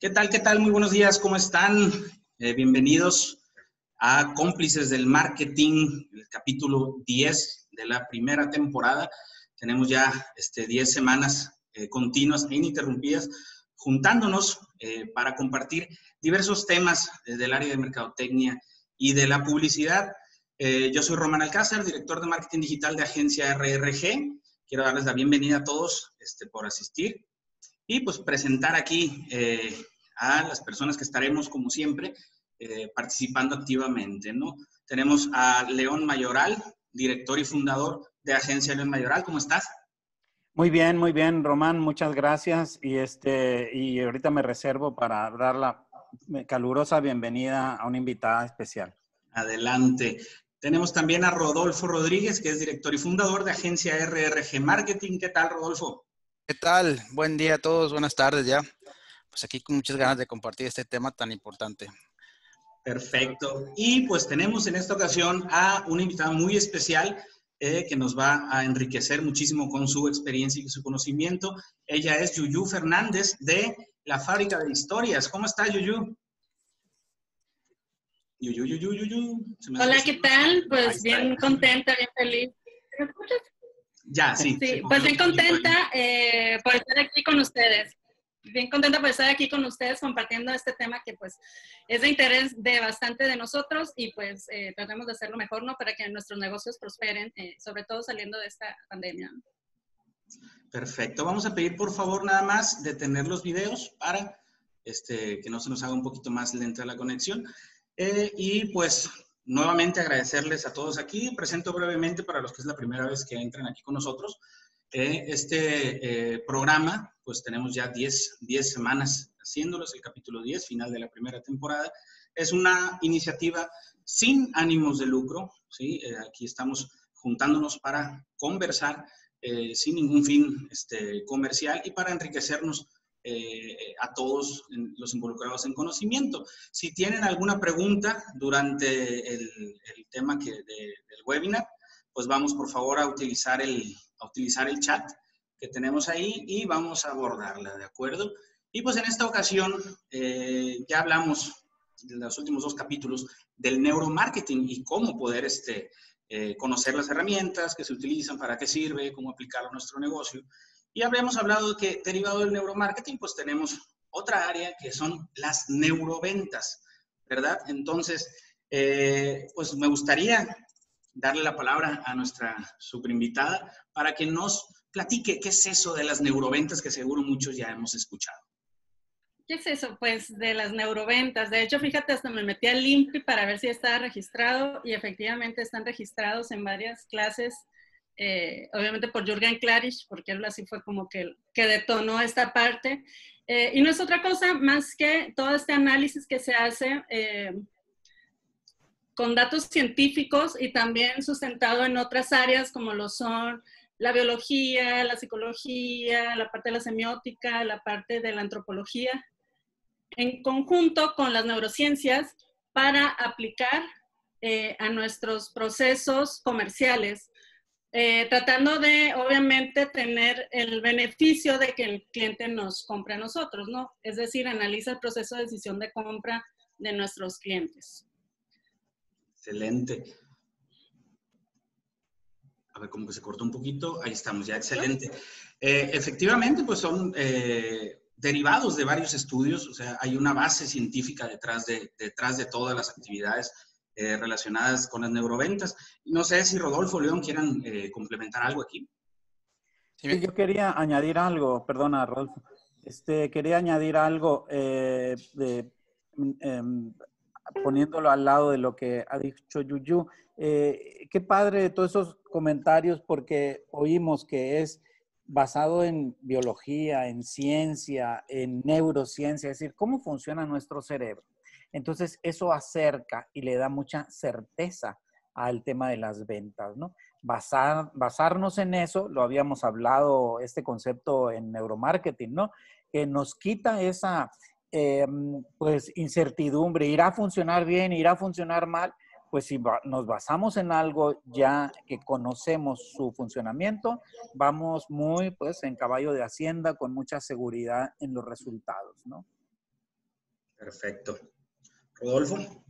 ¿Qué tal? ¿Qué tal? Muy buenos días, ¿cómo están? Eh, bienvenidos a Cómplices del Marketing, el capítulo 10 de la primera temporada. Tenemos ya este, 10 semanas eh, continuas e ininterrumpidas juntándonos eh, para compartir diversos temas del área de mercadotecnia y de la publicidad. yo soy Román Alcázar, director de marketing digital de agencia RRG. Quiero darles la bienvenida a todos este, por asistir y pues presentar aquí eh, a las personas que estaremos, como siempre, eh, participando activamente, ¿no? Tenemos a León Mayoral, director y fundador de Agencia León Mayoral. ¿Cómo estás? Muy bien, muy bien, Román, muchas gracias. Y, este, y ahorita me reservo para dar la calurosa bienvenida a una invitada especial. Adelante. Tenemos también a Rodolfo Rodríguez, que es director y fundador de agencia RRG Marketing. ¿Qué tal, Rodolfo? ¿Qué tal? Buen día a todos, buenas tardes ya. Pues aquí con muchas ganas de compartir este tema tan importante. Perfecto. Y pues tenemos en esta ocasión a una invitada muy especial eh, que nos va a enriquecer muchísimo con su experiencia y su conocimiento. Ella es Yuyu Fernández de la Fábrica de Historias. ¿Cómo está, Yuyu? Yuyu, Yuyu, Yuyu. Hola, ¿qué tal? Pues bien contenta, bien feliz. ¿Me escuchas? Ya, sí. Sí, pues bien contenta eh, por estar aquí con ustedes. Bien contenta por estar aquí con ustedes compartiendo este tema que pues es de interés de bastante de nosotros y pues eh, tratemos de hacerlo mejor, ¿no? Para que nuestros negocios prosperen, eh, sobre todo saliendo de esta pandemia. Perfecto. Vamos a pedir por favor nada más detener los videos para este, que no se nos haga un poquito más lenta la conexión. y pues nuevamente agradecerles a todos aquí. Presento brevemente para los que es la primera vez que entran aquí con nosotros. Eh, este eh, programa, pues tenemos ya 10, 10 semanas haciéndolos, el capítulo 10, final de la primera temporada. Es una iniciativa sin ánimos de lucro, ¿sí? Eh, aquí estamos juntándonos para conversar sin ningún fin este, comercial y para enriquecernos eh, a todos los involucrados en conocimiento. Si tienen alguna pregunta durante el, tema que del webinar, pues vamos por favor a utilizar, el, a utilizar el chat que tenemos ahí y vamos a abordarla, ¿de acuerdo? Y pues en esta ocasión eh, ya hablamos en los últimos dos capítulos del neuromarketing y cómo poder este, eh, conocer las herramientas que se utilizan, para qué sirve, cómo aplicarlo a nuestro negocio. Y habíamos hablado que derivado del neuromarketing, pues tenemos otra área que son las neuroventas, ¿verdad? Entonces, eh, pues me gustaría darle la palabra a nuestra superinvitada para que nos platique qué es eso de las neuroventas que seguro muchos ya hemos escuchado. ¿Qué es eso? Pues de las neuroventas. De hecho, fíjate, hasta me metí al LIMPI para ver si estaba registrado y efectivamente están registrados en varias clases eh, obviamente por Jürgen Klarisch, porque él así fue como que, que detonó esta parte. Eh, y no es otra cosa más que todo este análisis que se hace eh, con datos científicos y también sustentado en otras áreas como lo son la biología, la psicología, la parte de la semiótica, la parte de la antropología, en conjunto con las neurociencias para aplicar a nuestros procesos comerciales eh, tratando de, obviamente, tener el beneficio de que el cliente nos compre a nosotros, ¿no? Es decir, analiza el proceso de decisión de compra de nuestros clientes. Excelente. A ver, como que se cortó un poquito. Ahí estamos, ya, excelente. Eh, efectivamente, pues son eh, derivados de varios estudios, o sea, hay una base científica detrás de, detrás de todas las actividades eh, relacionadas con las neuroventas. No sé si Rodolfo, León quieran eh, complementar algo aquí. Sí, yo quería añadir algo, perdona, Rodolfo. Este, quería añadir algo eh, de, em, poniéndolo al lado de lo que ha dicho Yuyu. qué padre todos esos comentarios porque oímos que es basado en biología, en ciencia, en neurociencia, es decir, cómo funciona nuestro cerebro. Entonces, eso acerca y le da mucha certeza al tema de las ventas, ¿no? Basar, basarnos en eso, lo habíamos hablado, este concepto en neuromarketing, ¿no? Que nos quita esa, em, pues, incertidumbre, irá a funcionar bien, irá a funcionar mal, pues si nos basamos en algo ya que conocemos su funcionamiento, vamos muy, pues, en caballo de hacienda con mucha seguridad en los resultados, ¿no? Perfecto. Rodolfo.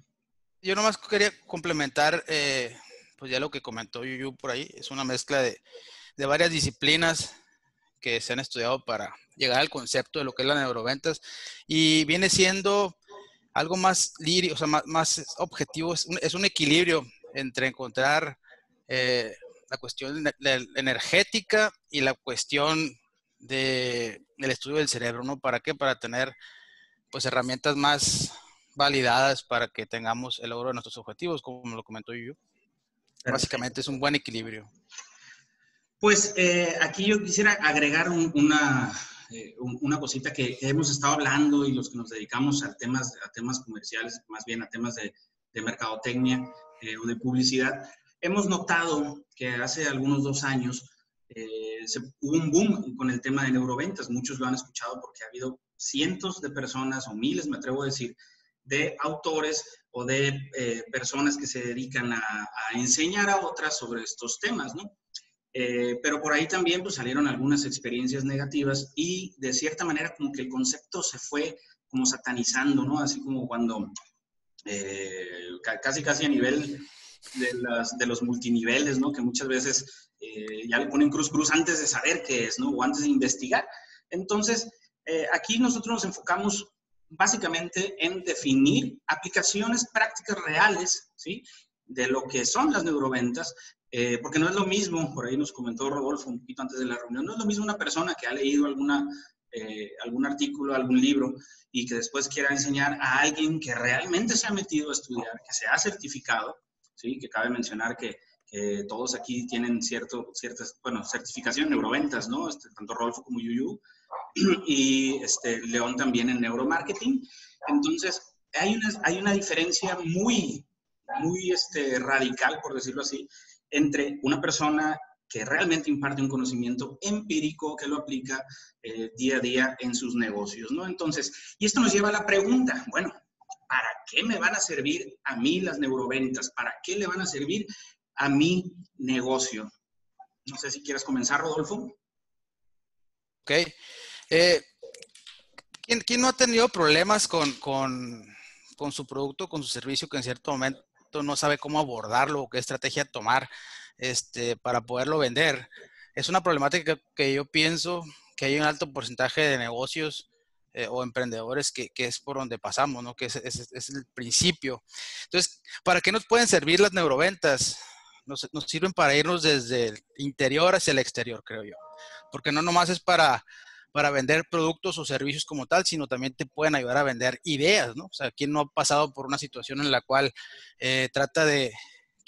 Yo nomás quería complementar, eh, pues ya lo que comentó Yuyu por ahí, es una mezcla de, de varias disciplinas que se han estudiado para llegar al concepto de lo que es la neuroventas y viene siendo algo más lirio, o sea, más, objetivo, es un, equilibrio entre encontrar eh, la cuestión energética y la cuestión de, del estudio del cerebro, ¿no? ¿Para qué? Para tener pues herramientas más validadas para que tengamos el logro de nuestros objetivos, como lo comentó yo. Básicamente es un buen equilibrio. Pues eh, aquí yo quisiera agregar una, eh, una cosita que hemos estado hablando y los que nos dedicamos a temas, a temas comerciales, más bien a temas de, de mercadotecnia eh, o de publicidad, hemos notado que hace algunos dos años se, hubo un boom con el tema de neuroventas. Muchos lo han escuchado porque ha habido cientos de personas o miles, me atrevo a decir, de autores o de personas que se dedican a, enseñar a otras sobre estos temas, ¿no? Eh, pero por ahí también pues, salieron algunas experiencias negativas y de cierta manera como que el concepto se fue como satanizando, ¿no? Así como cuando eh, casi casi a nivel de, las, de, los multiniveles, ¿no? Que muchas veces eh, ya le ponen cruz cruz antes de saber qué es, ¿no? O antes de investigar. Entonces, aquí nosotros nos enfocamos básicamente en definir aplicaciones prácticas reales, ¿sí? de lo que son las neuroventas eh, porque no es lo mismo, por ahí nos comentó Rodolfo un poquito antes de la reunión, no es lo mismo una persona que ha leído alguna, eh, algún artículo, algún libro y que después quiera enseñar a alguien que realmente se ha metido a estudiar, que se ha certificado, ¿sí? que cabe mencionar que, todos aquí tienen cierto, ciertas, bueno, certificación en neuroventas, ¿no? Este, tanto Rodolfo como Yuyu, y este, León también en neuromarketing. Entonces, hay una, hay una diferencia muy, muy este, radical, por decirlo así, entre una persona que realmente imparte un conocimiento empírico que lo aplica eh, día a día en sus negocios, ¿no? Entonces, y esto nos lleva a la pregunta, bueno, ¿para qué me van a servir a mí las neuroventas? ¿Para qué le van a servir a mi negocio? No sé si quieres comenzar, Rodolfo. Ok. Eh, ¿quién, no ha tenido problemas con, con, con su producto, con su servicio que en cierto momento no sabe cómo abordarlo o qué estrategia tomar este, para poderlo vender. Es una problemática que yo pienso que hay un alto porcentaje de negocios eh, o emprendedores que, es por donde pasamos, ¿no? que es, el principio. Entonces, ¿para qué nos pueden servir las neuroventas? Nos, nos sirven para irnos desde el interior hacia el exterior, creo yo. Porque no nomás es para para vender productos o servicios como tal, sino también te pueden ayudar a vender ideas, ¿no? O sea, ¿quién no ha pasado por una situación en la cual eh, trata de,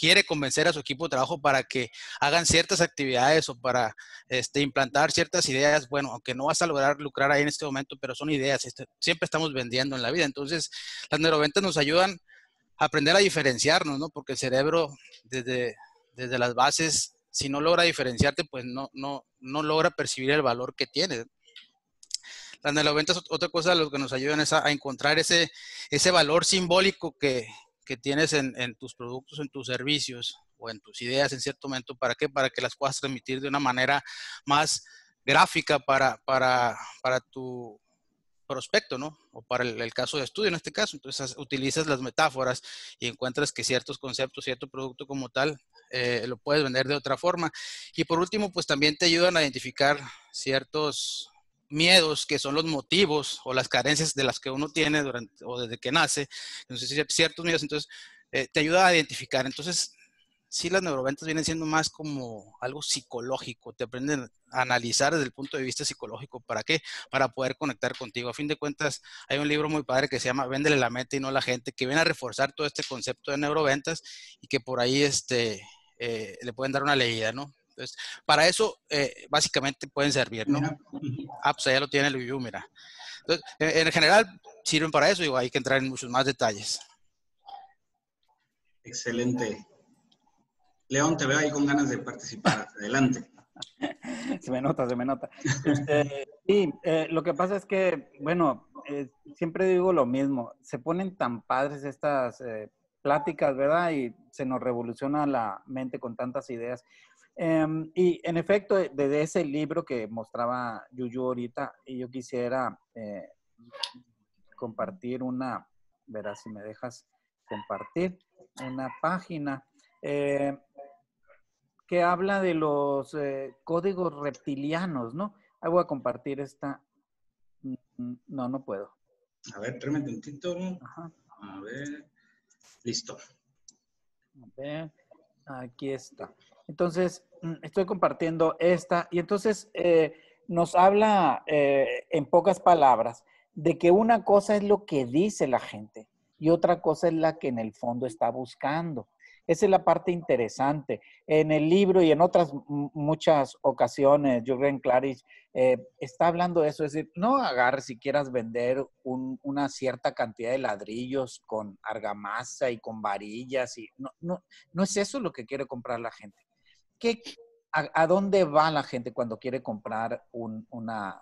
quiere convencer a su equipo de trabajo para que hagan ciertas actividades o para este, implantar ciertas ideas, bueno, aunque no vas a lograr lucrar ahí en este momento, pero son ideas, este, siempre estamos vendiendo en la vida. Entonces, las neuroventas nos ayudan a aprender a diferenciarnos, ¿no? Porque el cerebro, desde, desde las bases, si no logra diferenciarte, pues no, no, no logra percibir el valor que tiene. Las neuroventas, otra cosa, lo que nos ayudan es a, encontrar ese, ese valor simbólico que, que tienes en, en, tus productos, en tus servicios o en tus ideas en cierto momento. ¿Para qué? Para que las puedas transmitir de una manera más gráfica para, para, para tu prospecto, ¿no? O para el, caso de estudio en este caso. Entonces utilizas las metáforas y encuentras que ciertos conceptos, cierto producto como tal, eh, lo puedes vender de otra forma. Y por último, pues también te ayudan a identificar ciertos miedos que son los motivos o las carencias de las que uno tiene durante o desde que nace, entonces ciertos miedos, entonces eh, te ayuda a identificar. Entonces, sí, las neuroventas vienen siendo más como algo psicológico, te aprenden a analizar desde el punto de vista psicológico. ¿Para qué? Para poder conectar contigo. A fin de cuentas, hay un libro muy padre que se llama Véndele la mente y no la gente, que viene a reforzar todo este concepto de neuroventas y que por ahí este, eh, le pueden dar una leída, ¿no? Entonces, para eso eh, básicamente pueden servir, ¿no? Ah, pues ya lo tiene el View, mira. Entonces, en, general sirven para eso, y hay que entrar en muchos más detalles. Excelente. León, te veo ahí con ganas de participar. Adelante. Se me nota, se me nota. Este, sí, eh, lo que pasa es que, bueno, eh, siempre digo lo mismo, se ponen tan padres estas pláticas, ¿verdad? Y se nos revoluciona la mente con tantas ideas. Em, y en efecto, desde ese libro que mostraba Yuyu ahorita, yo quisiera eh, compartir una, verás si me dejas compartir, una página eh, que habla de los eh, códigos reptilianos, ¿no? Ahí voy a compartir esta. Mm, mm, no, no puedo. A ver, tráeme un tantito. A ver. Listo. A ver, aquí está. Entonces, mm, estoy compartiendo esta y entonces eh, nos habla eh, en pocas palabras de que una cosa es lo que dice la gente y otra cosa es la que en el fondo está buscando. Esa es la parte interesante. En el libro y en otras muchas ocasiones, Jürgen Klarich eh, está hablando de eso, es decir, no agarres si quieras vender una cierta cantidad de ladrillos con argamasa y con varillas. Y, no, no, no es eso lo que quiere comprar la gente. ¿Qué, a, dónde va la gente cuando quiere comprar una,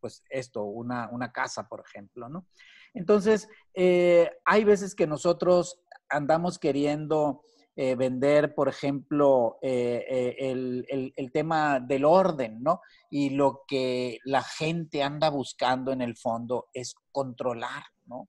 pues esto, una, casa, por ejemplo, ¿no? Entonces, eh, hay veces que nosotros andamos queriendo eh, vender, por ejemplo, eh, el, el, tema del orden, ¿no? Y lo que la gente anda buscando en el fondo es controlar, ¿no?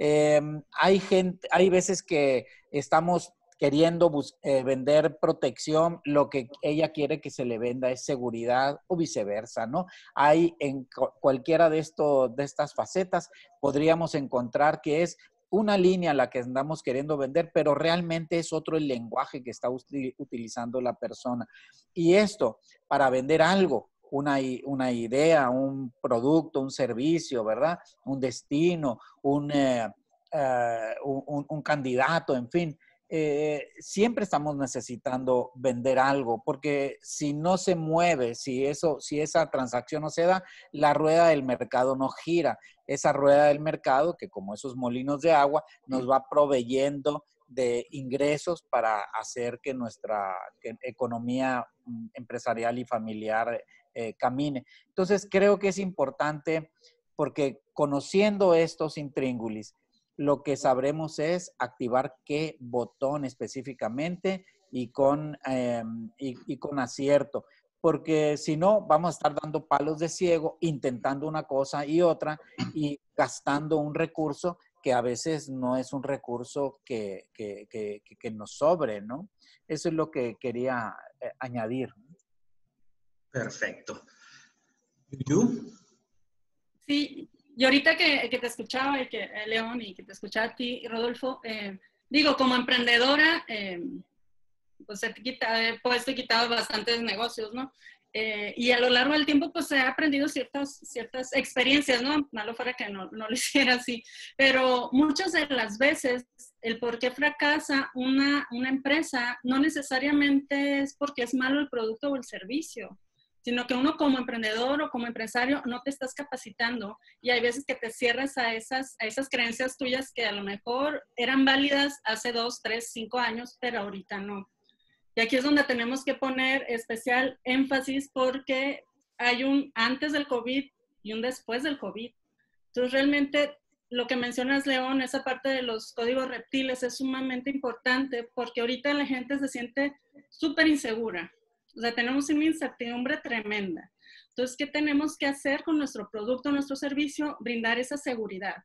hay gente, hay veces que estamos queriendo eh, vender protección, lo que ella quiere que se le venda es seguridad o viceversa, ¿no? Hay en cualquiera de, esto, de estas facetas, podríamos encontrar que es una línea la que andamos queriendo vender, pero realmente es otro el lenguaje que está utilizando la persona. Y esto, para vender algo, una, una idea, un producto, un servicio, ¿verdad? Un destino, un, eh, eh, un candidato, en fin, eh, siempre estamos necesitando vender algo, porque si no se mueve, si, eso, si esa transacción no se da, la rueda del mercado no gira. Esa rueda del mercado, que como esos molinos de agua, nos va proveyendo de ingresos para hacer que nuestra economía mm, empresarial y familiar eh, camine. Entonces, creo que es importante porque conociendo estos intríngulis, lo que sabremos es activar qué botón específicamente y con, em, y, con acierto. Porque si no, vamos a estar dando palos de ciego, intentando una cosa y otra y gastando un recurso que a veces no es un recurso que, nos sobre, ¿no? Eso es lo que quería eh, añadir. Perfecto. Sí, y ahorita que, te escuchaba, y que, eh, León, y que te escuchaba a ti, Rodolfo, eh, digo, como emprendedora, eh, pues he, quitado, he puesto y quitado bastantes negocios, ¿no? y a lo largo del tiempo, pues he aprendido ciertas, ciertas experiencias, ¿no? Malo fuera que no, no lo hiciera así, pero muchas de las veces el por qué fracasa una, una empresa no necesariamente es porque es malo el producto o el servicio, sino que uno como emprendedor o como empresario no te estás capacitando y hay veces que te cierras a esas, a esas creencias tuyas que a lo mejor eran válidas hace dos, tres, cinco años, pero ahorita no. Y aquí es donde tenemos que poner especial énfasis porque hay un antes del COVID y un después del COVID. Entonces, realmente lo que mencionas, León, esa parte de los códigos reptiles es sumamente importante porque ahorita la gente se siente súper insegura o sea, tenemos una incertidumbre tremenda. Entonces, ¿qué tenemos que hacer con nuestro producto, nuestro servicio? Brindar esa seguridad,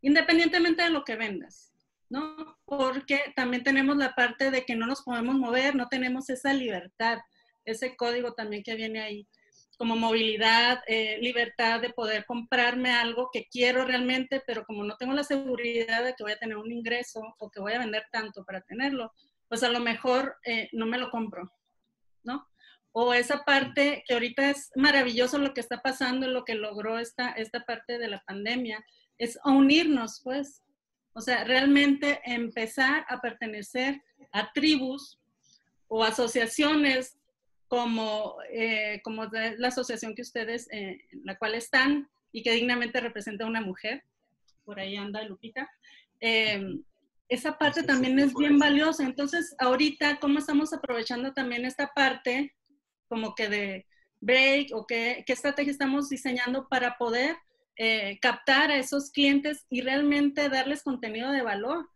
independientemente de lo que vendas, ¿no? Porque también tenemos la parte de que no nos podemos mover, no tenemos esa libertad, ese código también que viene ahí, como movilidad, eh, libertad de poder comprarme algo que quiero realmente, pero como no tengo la seguridad de que voy a tener un ingreso o que voy a vender tanto para tenerlo, pues a lo mejor eh, no me lo compro, ¿no? O esa parte que ahorita es maravilloso lo que está pasando, lo que logró esta, esta parte de la pandemia, es unirnos, pues. O sea, realmente empezar a pertenecer a tribus o asociaciones como, eh, como la asociación que ustedes, eh, en la cual están y que dignamente representa a una mujer. Por ahí anda Lupita. Eh, esa parte también es bien valiosa. Entonces, ahorita, ¿cómo estamos aprovechando también esta parte como que de break o qué, qué estrategia estamos diseñando para poder eh, captar a esos clientes y realmente darles contenido de valor?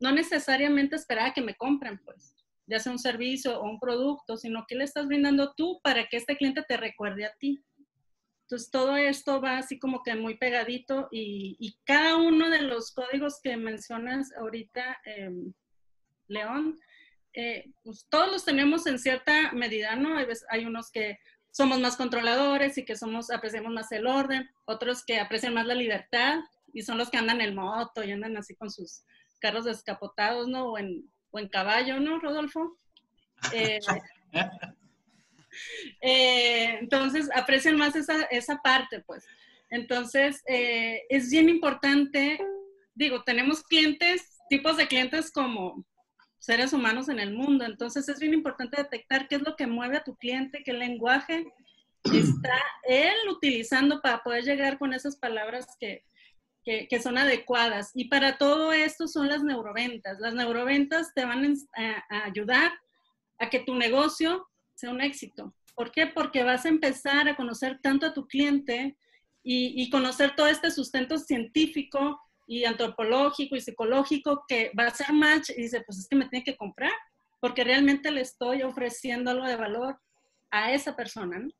No necesariamente esperar a que me compren, pues, ya sea un servicio o un producto, sino que le estás brindando tú para que este cliente te recuerde a ti. Entonces, todo esto va así como que muy pegadito y, cada uno de los códigos que mencionas ahorita, em, León, eh, pues todos los tenemos en cierta medida, ¿no? Hay, hay unos que somos más controladores y que somos, apreciamos más el orden, otros que aprecian más la libertad y son los que andan en moto y andan así con sus carros descapotados, ¿no? O en, o en caballo, ¿no, Rodolfo? Eh, eh, entonces, aprecian más esa, esa parte, pues. Entonces, eh, es bien importante, digo, tenemos clientes, tipos de clientes como seres humanos en el mundo. Entonces es bien importante detectar qué es lo que mueve a tu cliente, qué lenguaje está él utilizando para poder llegar con esas palabras que, que, son adecuadas. Y para todo esto son las neuroventas. Las neuroventas te van a, ayudar a que tu negocio sea un éxito. ¿Por qué? Porque vas a empezar a conocer tanto a tu cliente y, y conocer todo este sustento científico y antropológico y psicológico que va a ser match y dice, pues es que me tiene que comprar, porque realmente le estoy ofreciendo algo de valor a esa persona, ¿no?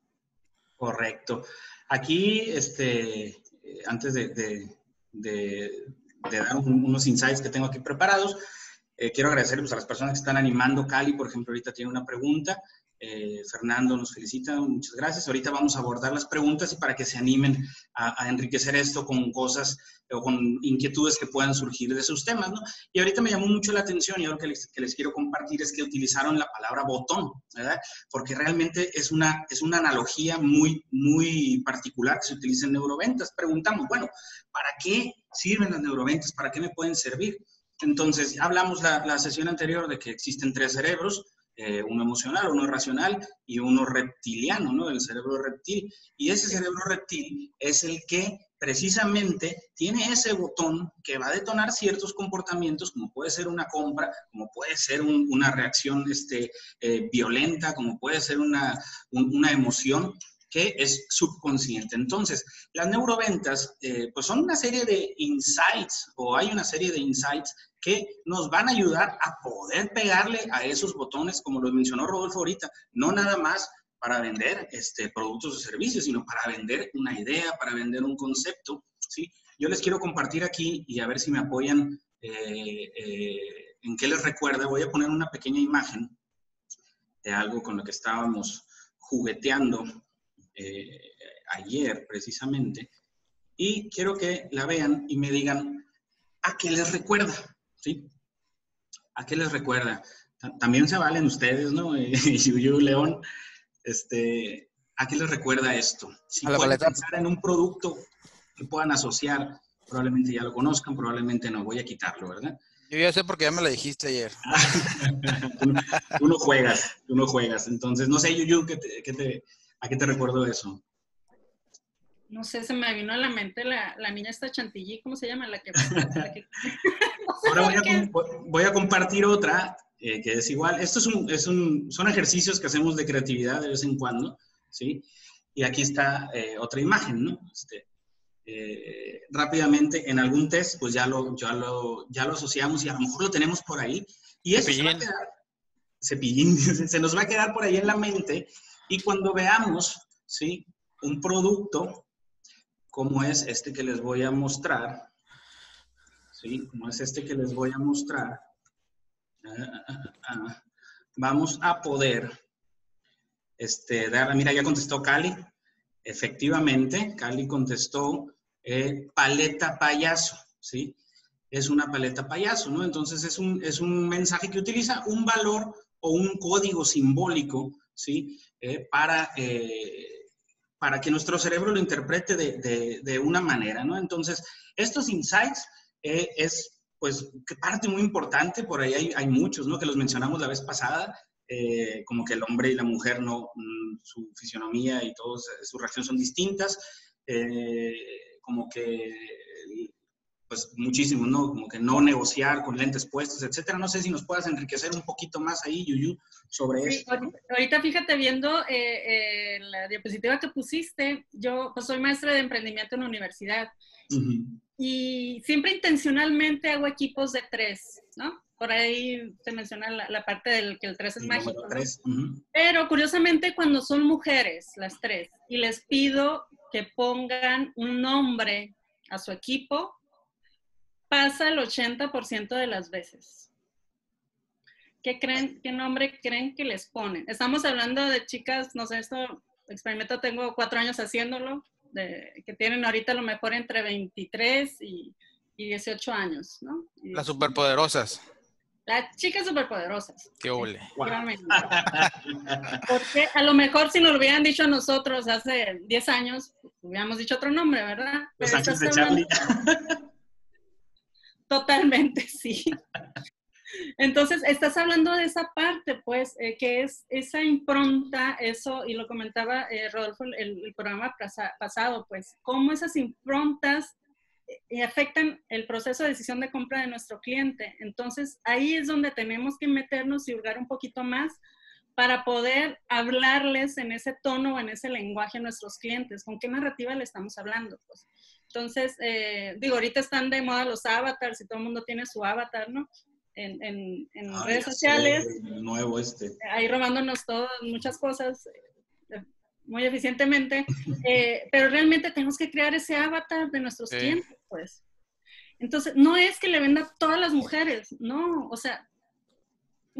Correcto. Aquí, este, antes de, dar unos insights que tengo aquí preparados, eh, quiero agradecer pues, a las personas que están animando. Cali, por ejemplo, ahorita tiene una pregunta. Eh, Fernando nos felicita, muchas gracias. Ahorita vamos a abordar las preguntas y para que se animen a, enriquecer esto con cosas o con inquietudes que puedan surgir de esos temas, ¿no? Y ahorita me llamó mucho la atención y algo que les, que les quiero compartir es que utilizaron la palabra botón, ¿verdad? Porque realmente es una, es una analogía muy, muy particular que se utiliza en neuroventas. Preguntamos, bueno, ¿para qué sirven las neuroventas? ¿Para qué me pueden servir? Entonces, hablamos la, la sesión anterior de que existen tres cerebros, eh, uno emocional, uno racional y uno reptiliano, ¿no? El cerebro reptil. Y ese cerebro reptil es el que precisamente tiene ese botón que va a detonar ciertos comportamientos, como puede ser una compra, como puede ser una reacción este, eh, violenta, como puede ser una, una emoción que es subconsciente. Entonces, las neuroventas, eh, pues son una serie de insights o hay una serie de insights que nos van a ayudar a poder pegarle a esos botones, como lo mencionó Rodolfo ahorita, no nada más para vender este, productos o servicios, sino para vender una idea, para vender un concepto, ¿sí? Yo les quiero compartir aquí y a ver si me apoyan eh, eh, en qué les recuerda. Voy a poner una pequeña imagen de algo con lo que estábamos jugueteando eh, ayer precisamente, y quiero que la vean y me digan a qué les recuerda, ¿sí? ¿A qué les recuerda? También se valen ustedes, ¿no? Yuyu, León, este, ¿a qué les recuerda esto? Si a pueden pensar en un producto que puedan asociar, probablemente ya lo conozcan, probablemente no, voy a quitarlo, ¿verdad? Yo ya sé porque ya me lo dijiste ayer. tú, no juegas, tú no juegas. Entonces, no sé, Yuyu, ¿qué qué te, ¿A qué te recuerdo eso? No sé, se me vino a la mente la, niña esta chantilly, ¿cómo se llama? La que... Ahora voy a, compartir otra eh, que es igual. Estos es un, son ejercicios que hacemos de creatividad de vez en cuando, ¿sí? Y aquí está eh, otra imagen, ¿no? Este, eh, rápidamente, en algún test, pues ya lo, ya, lo, ya lo asociamos y a lo mejor lo tenemos por ahí. Y eso se, va a quedar, cepillín, se nos va a quedar por ahí en la mente y cuando veamos, ¿sí? Un producto como es este que les voy a mostrar, ¿sí? Como es este que les voy a mostrar, ah, ah, ah, vamos a poder este, dar, mira, ya contestó Cali. Efectivamente, Cali contestó eh, paleta payaso, ¿sí? Es una paleta payaso, ¿no? Entonces es un, es un mensaje que utiliza un valor o un código simbólico, ¿sí? Eh, para, eh, para que nuestro cerebro lo interprete de, de, una manera, ¿no? Entonces, estos insights eh, es, pues, parte muy importante, por ahí hay, hay, muchos, ¿no? Que los mencionamos la vez pasada, como que el hombre y la mujer, no, mm, su fisionomía y todas sus reacciones son distintas, como que pues muchísimo, ¿no? Como que no negociar con lentes puestos, etcétera. No sé si nos puedas enriquecer un poquito más ahí, Yuyu, sobre eso. Ahorita, fíjate, viendo eh, eh, la diapositiva que pusiste, yo pues soy maestra de emprendimiento en la universidad y siempre intencionalmente hago equipos de tres, ¿no? Por ahí se menciona la, parte del que el tres es mágico. Pero curiosamente cuando son mujeres, las tres, y les pido que pongan un nombre a su equipo pasa el 80% de las veces. ¿Qué creen, qué nombre creen que les ponen? Estamos hablando de chicas, no sé, esto experimento tengo cuatro años haciéndolo, de, que tienen ahorita a lo mejor entre 23 y, y 18 años, ¿no? Las superpoderosas. Las chicas superpoderosas. Qué ole. Porque a lo mejor si nos lo hubieran dicho a nosotros hace 10 años, hubiéramos dicho otro nombre, ¿verdad? Los Ángeles de Charlie. Totalmente, sí. Entonces, estás hablando de esa parte, pues, eh, que es esa impronta, eso, y lo comentaba eh, Rodolfo el, el programa pasado, pues, cómo esas improntas y afectan el proceso de decisión de compra de nuestro cliente. Entonces, ahí es donde tenemos que meternos y hurgar un poquito más para poder hablarles en ese tono o en ese lenguaje a nuestros clientes. ¿Con qué narrativa le estamos hablando? Pues, entonces, eh, digo, ahorita están de moda los avatars y todo el mundo tiene su avatar, ¿no? En, en, redes sociales. nuevo este. Ahí robándonos todas, muchas cosas muy eficientemente, eh, pero realmente tenemos que crear ese avatar de nuestros clientes, pues. Entonces, no es que le venda a todas las mujeres, no, o sea,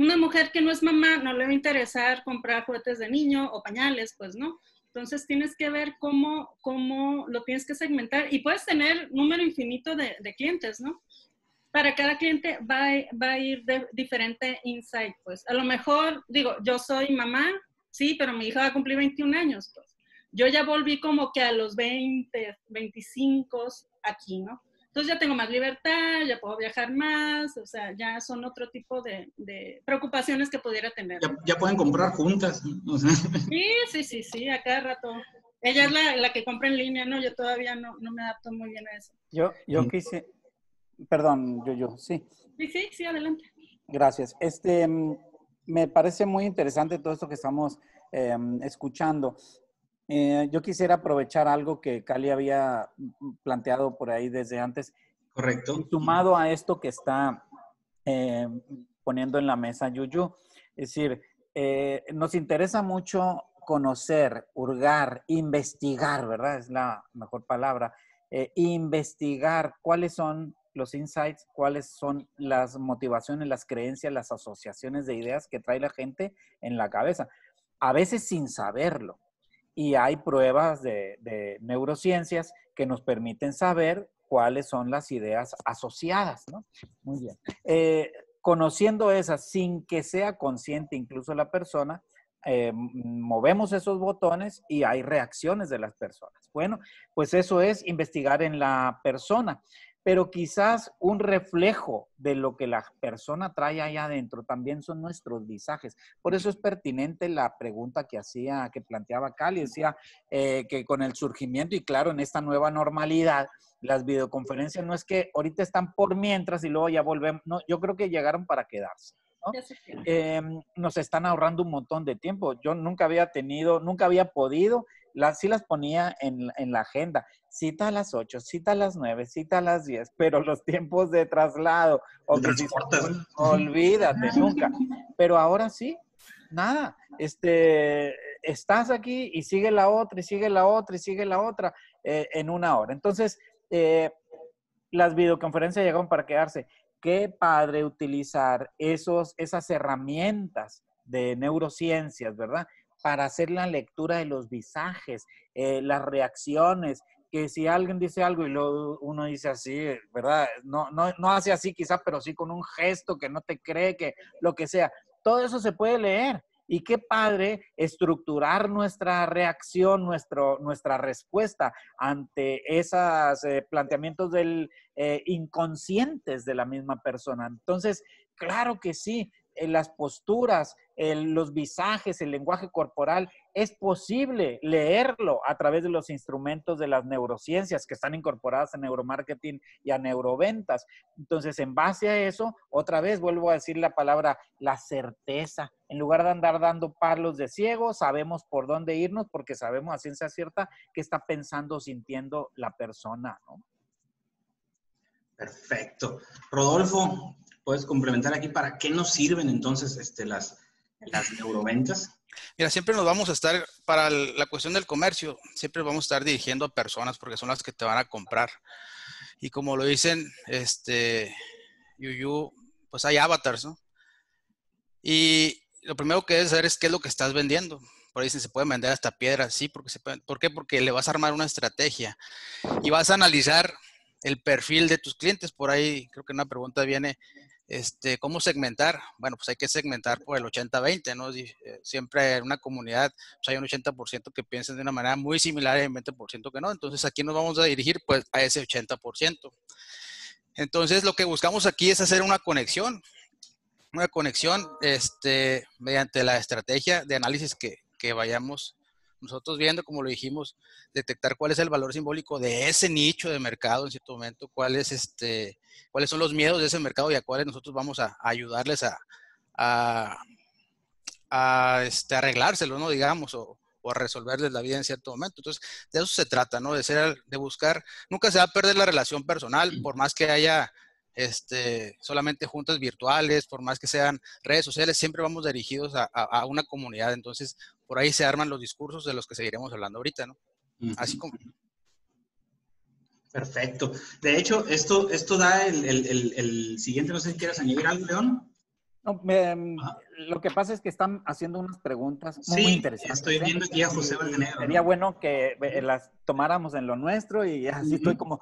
una mujer que no es mamá no le va a interesar comprar juguetes de niño o pañales, pues no. Entonces tienes que ver cómo, cómo lo tienes que segmentar y puedes tener número infinito de, de clientes, ¿no? Para cada cliente va, va a ir de diferente insight, pues. A lo mejor, digo, yo soy mamá, Sí, pero mi hija va a cumplir 21 años, pues. Yo ya volví como que a los 20, 25 aquí, ¿no? Entonces ya tengo más libertad, ya puedo viajar más, o sea, ya son otro tipo de, preocupaciones que pudiera tener. Ya, pueden comprar juntas. Sí, sí, sí, sí, a cada rato. Ella es la, la, que compra en línea, ¿no? Yo todavía no, no me adapto muy bien a eso. Yo, yo quise, perdón, yo, yo, sí. Sí, sí, sí, adelante. Gracias. Este, me parece muy interesante todo esto que estamos em, escuchando. Eh, yo quisiera aprovechar algo que Cali había planteado por ahí desde antes. Correcto. Sumado a esto que está em, poniendo en la mesa Yuyu. Es decir, eh, nos interesa mucho conocer, hurgar, investigar, ¿verdad? Es la mejor palabra. Eh, investigar cuáles son los insights, cuáles son las motivaciones, las creencias, las asociaciones de ideas que trae la gente en la cabeza, a veces sin saberlo. Y hay pruebas de, neurociencias que nos permiten saber cuáles son las ideas asociadas, ¿no? Muy bien. Eh, conociendo esas sin que sea consciente incluso la persona, eh, movemos esos botones y hay reacciones de las personas. Bueno, pues eso es investigar en la persona pero quizás un reflejo de lo que la persona trae ahí adentro también son nuestros visajes. Por eso es pertinente la pregunta que hacía, que planteaba Cali, decía eh, que con el surgimiento y claro, en esta nueva normalidad, las videoconferencias no es que ahorita están por mientras y luego ya volvemos, no, yo creo que llegaron para quedarse. Em, nos están ahorrando un montón de tiempo. Yo nunca había tenido, nunca había podido, las, sí las ponía en, en la agenda cita a las 8, cita a las 9, cita a las 10, pero los tiempos de traslado, o que olvídate, nunca. Pero ahora sí, nada, este, estás aquí y sigue la otra, y sigue la otra, y sigue la otra eh, en una hora. Entonces, eh, las videoconferencias llegaron para quedarse. Qué padre utilizar esos, esas herramientas de neurociencias, ¿verdad? Para hacer la lectura de los visajes, eh, las reacciones, que si alguien dice algo y luego uno dice así, ¿verdad? No, no, no hace así quizás, pero sí con un gesto que no te cree, que lo que sea. Todo eso se puede leer. Y qué padre estructurar nuestra reacción, nuestro, nuestra respuesta ante esos eh, planteamientos del, eh, inconscientes de la misma persona. Entonces, claro que sí, en las posturas, los visajes, el lenguaje corporal, es posible leerlo a través de los instrumentos de las neurociencias que están incorporadas a neuromarketing y a neuroventas. Entonces, en base a eso, otra vez vuelvo a decir la palabra, la certeza. En lugar de andar dando palos de ciego, sabemos por dónde irnos porque sabemos a ciencia cierta qué está pensando o sintiendo la persona. Perfecto. Rodolfo, puedes complementar aquí para qué nos sirven entonces este, las, las neuroventas. Mira, siempre nos vamos a estar, para la cuestión del comercio, siempre vamos a estar dirigiendo a personas porque son las que te van a comprar. Y como lo dicen, este, Yuyu, pues hay avatars, ¿no? Y lo primero que debes saber es qué es lo que estás vendiendo. Por ahí dicen, se puede vender hasta piedras, sí, porque se ¿por qué? Porque le vas a armar una estrategia y vas a analizar el perfil de tus clientes. Por ahí creo que una pregunta viene, este, ¿cómo segmentar? Bueno, pues hay que segmentar por el 80-20, ¿no? Eh, siempre en una comunidad pues hay un 80% que piensan de una manera muy similar y un 20% que no. Entonces aquí nos vamos a dirigir pues a ese 80%. Entonces lo que buscamos aquí es hacer una conexión, una conexión este, mediante la estrategia de análisis que, que vayamos nosotros viendo, como lo dijimos, detectar cuál es el valor simbólico de ese nicho de mercado en cierto momento, cuál es este, cuáles son los miedos de ese mercado y a cuáles nosotros vamos a, ayudarles a, a, este, arreglárselo, ¿no? Digamos, o, a resolverles la vida en cierto momento. Entonces, de eso se trata, ¿no? De ser, de buscar, nunca se va a perder la relación personal, por más que haya este, solamente juntas virtuales, por más que sean redes sociales, siempre vamos dirigidos a, una comunidad. Entonces, por ahí se arman los discursos de los que seguiremos hablando ahorita, ¿no? Así como... Perfecto. De hecho, esto, esto da el, el siguiente, no sé si quieres añadir algo, León. No, mm, lo que pasa es que están haciendo unas preguntas muy sí, interesantes. Estoy ¿eh? viendo aquí a José Valdenegro. Sería bueno que eh, las tomáramos en lo nuestro y así estoy como,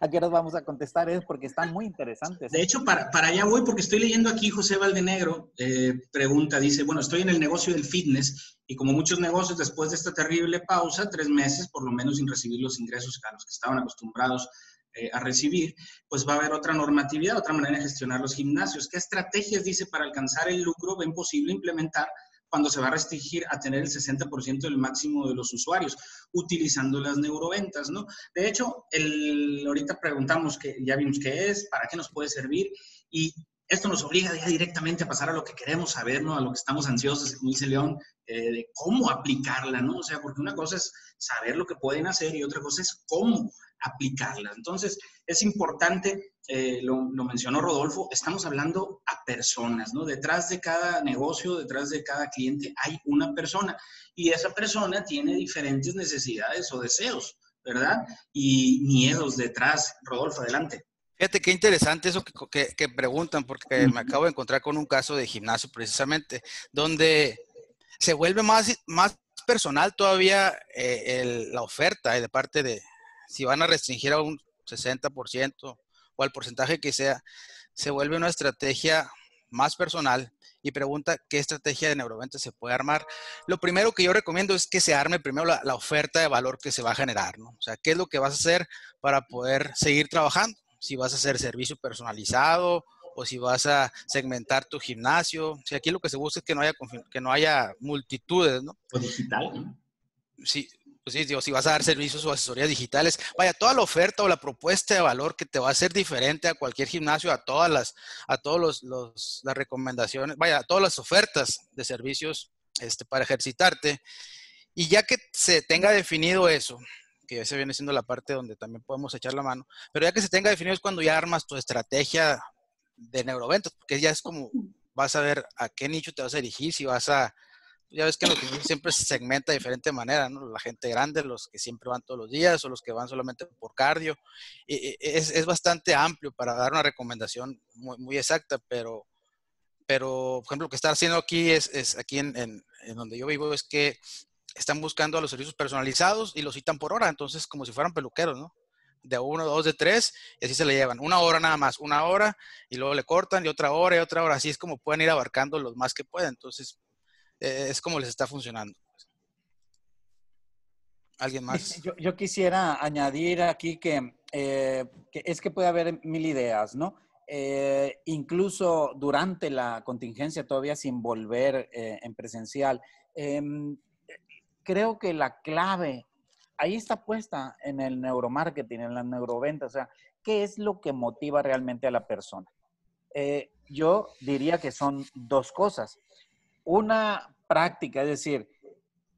¿a qué nos vamos a contestar? Es porque están muy interesantes. De hecho, para, para allá voy porque estoy leyendo aquí José Valdenegro, eh, pregunta, dice, bueno, estoy en el negocio del fitness y como muchos negocios después de esta terrible pausa, tres meses por lo menos sin recibir los ingresos a los que estaban acostumbrados eh, a recibir, pues va a haber otra normatividad, otra manera de gestionar los gimnasios. ¿Qué estrategias, dice, para alcanzar el lucro ven posible implementar cuando se va a restringir a tener el 60% del máximo de los usuarios, utilizando las neuroventas, ¿no? De hecho, el, ahorita preguntamos que ya vimos qué es, para qué nos puede servir y esto nos obliga directamente a pasar a lo que queremos saber, ¿no? A lo que estamos ansiosos, como dice León, eh, de cómo aplicarla, ¿no? O sea, porque una cosa es saber lo que pueden hacer y otra cosa es cómo aplicarla. Entonces, es importante, eh, lo, mencionó Rodolfo, estamos hablando a personas, ¿no? Detrás de cada negocio, detrás de cada cliente hay una persona y esa persona tiene diferentes necesidades o deseos, ¿verdad? Y miedos detrás. Rodolfo, adelante. Fíjate qué interesante eso que, preguntan, porque me acabo de encontrar con un caso de gimnasio precisamente, donde se vuelve más, más personal todavía eh, la oferta de parte de, si van a restringir a un 60% o al porcentaje que sea, se vuelve una estrategia más personal y pregunta qué estrategia de neuroventa se puede armar. Lo primero que yo recomiendo es que se arme primero la, la, oferta de valor que se va a generar, ¿no? O sea, qué es lo que vas a hacer para poder seguir trabajando si vas a hacer servicio personalizado o si vas a segmentar tu gimnasio. Si aquí lo que se busca es que no haya, que no haya multitudes, ¿no? O digital. Sí, pues sí, digo, si vas a dar servicios o asesorías digitales, vaya, toda la oferta o la propuesta de valor que te va a hacer diferente a cualquier gimnasio, a todas las, a todos los, las recomendaciones, vaya, a todas las ofertas de servicios este, para ejercitarte. Y ya que se tenga definido eso, que se viene siendo la parte donde también podemos echar la mano, pero ya que se tenga definido es cuando ya armas tu estrategia de neuroventas, porque ya es como vas a ver a qué nicho te vas a dirigir, si vas a, ya ves que lo que siempre se segmenta de diferente manera, ¿no? La gente grande, los que siempre van todos los días o los que van solamente por cardio. Es, es, bastante amplio para dar una recomendación muy, muy, exacta, pero, pero, por ejemplo, lo que está haciendo aquí es, es aquí en, en, en, donde yo vivo es que están buscando a los servicios personalizados y los citan por hora, entonces como si fueran peluqueros, ¿no? De uno, dos, de tres, y así se le llevan. Una hora nada más, una hora, y luego le cortan, y otra hora, y otra hora. Así es como pueden ir abarcando los más que puedan. Entonces, eh, es como les está funcionando. ¿Alguien más? Yo, quisiera añadir aquí que, eh, que, es que puede haber mil ideas, ¿no? Eh, incluso durante la contingencia, todavía sin volver en presencial. Creo que la clave ahí está puesta en el neuromarketing, en la neuroventa, o sea, ¿qué es lo que motiva realmente a la persona? Eh, yo diría que son dos cosas. Una práctica, es decir,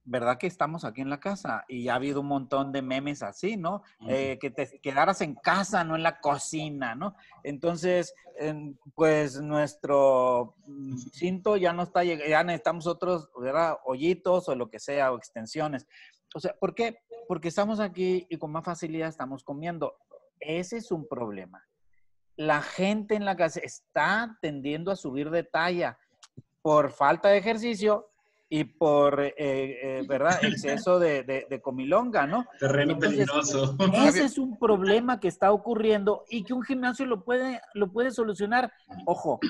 ¿verdad que estamos aquí en la casa? Y ha habido un montón de memes así, ¿no? Eh, que te quedaras en casa, no en la cocina, ¿no? Entonces, pues nuestro mm, cinto ya no está llegando, ya necesitamos otros, ¿verdad? Hoyitos o lo que sea, o extensiones. O sea, ¿por qué? Porque estamos aquí y con más facilidad estamos comiendo. Ese es un problema. La gente en la casa está tendiendo a subir de talla por falta de ejercicio y por, eh, eh, ¿verdad?, exceso de, de, comilonga, ¿no? Terreno peligroso. Ese es un problema que está ocurriendo y que un gimnasio lo puede, lo puede solucionar. Ojo,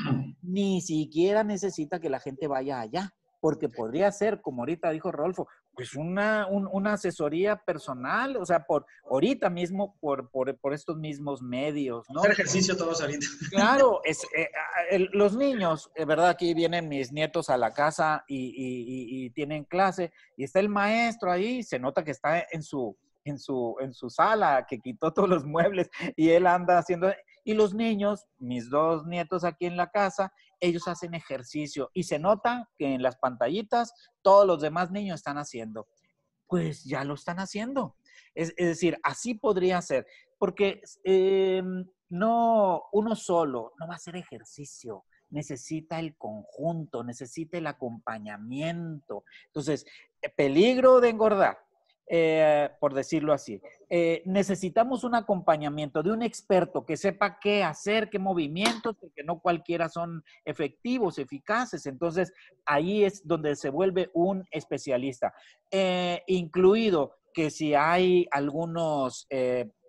ni siquiera necesita que la gente vaya allá porque podría ser, como ahorita dijo Rodolfo, pues una, una asesoría personal, o sea, por ahorita mismo, por, por, por estos mismos medios, ¿no? Hacer ejercicio todos ahorita. Claro, es, eh, los niños, eh, ¿verdad? Aquí vienen mis nietos a la casa y, y, y, tienen clase y está el maestro ahí, se nota que está en su, en su, en su sala, que quitó todos los muebles y él anda haciendo... Y los niños, mis dos nietos aquí en la casa, ellos hacen ejercicio y se nota que en las pantallitas todos los demás niños están haciendo. Pues ya lo están haciendo. Es, decir, así podría ser, porque em, no uno solo no va a hacer ejercicio, necesita el conjunto, necesita el acompañamiento. Entonces, peligro de engordar, eh, por decirlo así. Eh, necesitamos un acompañamiento de un experto que sepa qué hacer, qué movimientos, porque no cualquiera son efectivos, eficaces. Entonces, ahí es donde se vuelve un especialista. Eh, incluido que si hay algunos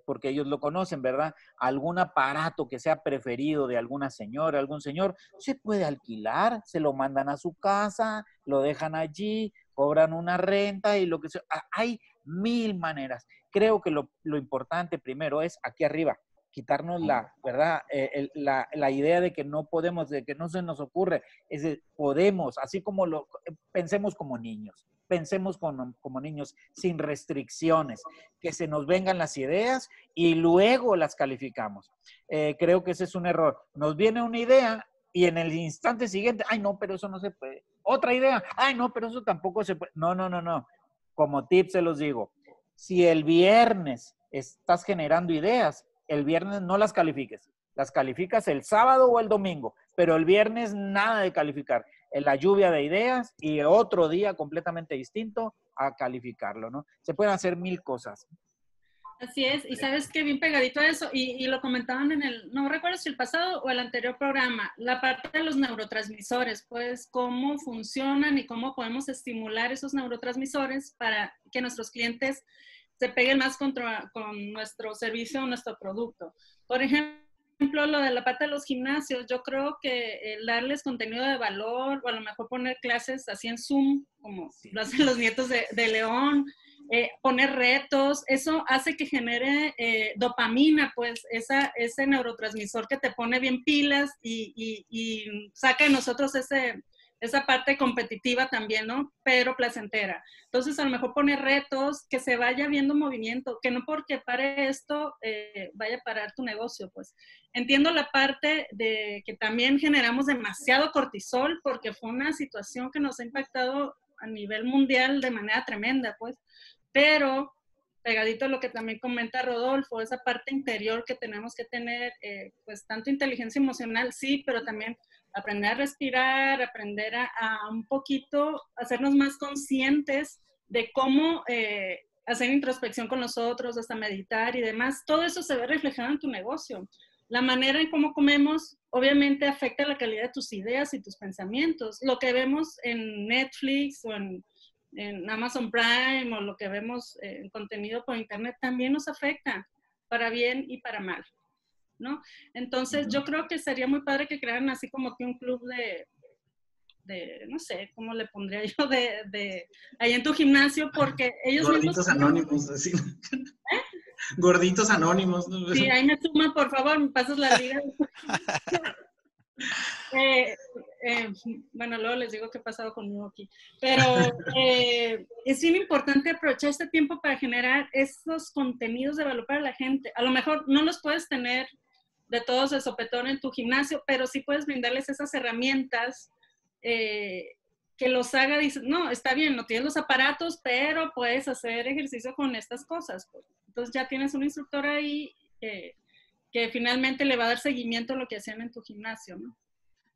porque ellos lo conocen, ¿verdad? Algún aparato que sea preferido de alguna señora, algún señor, se puede alquilar, se lo mandan a su casa, lo dejan allí, cobran una renta y lo que sea. Hay mil maneras. Creo que lo, importante primero es aquí arriba, quitarnos la, ¿verdad? Eh, la, la, idea de que no podemos, de que no se nos ocurre. Es de, podemos, así como lo, pensemos como niños, pensemos como, como niños, sin restricciones, que se nos vengan las ideas y luego las calificamos. Eh, creo que ese es un error. Nos viene una idea y en el instante siguiente, ay, no, pero eso no se puede. Otra idea, ay, no, pero eso tampoco se puede. No, no, no, no. Como tip se los digo, si el viernes estás generando ideas, el viernes no las califiques. Las calificas el sábado o el domingo, pero el viernes nada de calificar. En la lluvia de ideas y otro día completamente distinto a calificarlo, ¿no? Se pueden hacer mil cosas. Así es, y sabes que bien pegadito a eso, y, lo comentaban en el, no recuerdo si el pasado o el anterior programa, la parte de los neurotransmisores, pues cómo funcionan y cómo podemos estimular esos neurotransmisores para que nuestros clientes se peguen más contra, con nuestro servicio o nuestro producto. Por ejemplo, lo de la parte de los gimnasios, yo creo que darles contenido de valor o a lo mejor poner clases así en Zoom, como lo hacen los nietos de, de León, eh, poner retos, eso hace que genere eh, dopamina, pues esa, ese neurotransmisor que te pone bien pilas y, y, saca de nosotros ese, esa parte competitiva también, ¿no? Pero placentera. Entonces, a lo mejor poner retos, que se vaya viendo movimiento, que no porque pare esto eh, vaya a parar tu negocio, pues. Entiendo la parte de que también generamos demasiado cortisol porque fue una situación que nos ha impactado a nivel mundial de manera tremenda, pues. Pero pegadito a lo que también comenta Rodolfo, esa parte interior que tenemos que tener, eh, pues tanto inteligencia emocional, sí, pero también aprender a respirar, aprender a, un poquito, hacernos más conscientes de cómo eh, hacer introspección con nosotros, hasta meditar y demás. Todo eso se ve reflejado en tu negocio. La manera en cómo comemos obviamente afecta la calidad de tus ideas y tus pensamientos. Lo que vemos en Netflix o en en Amazon Prime o lo que vemos en contenido por internet también nos afecta para bien y para mal, ¿no? Entonces yo creo que sería muy padre que crearan así como que un club de, de no sé, ¿cómo le pondría yo? De, de ahí en tu gimnasio, porque ellos Gorditos anónimos, así. ¿Eh? Gorditos anónimos. ¿no? Sí, ahí me sumas, por favor, me pasas la liga. Eh, eh, bueno, luego les digo qué ha pasado conmigo aquí. Pero eh, es bien importante aprovechar este tiempo para generar estos contenidos de valor para la gente. A lo mejor no los puedes tener de todos de sopetón en tu gimnasio, pero sí puedes brindarles esas herramientas que los haga, dice, no, está bien, no tienes los aparatos, pero puedes hacer ejercicio con estas cosas. Entonces ya tienes un instructor ahí que finalmente le va a dar seguimiento a lo que hacían en tu gimnasio, ¿no?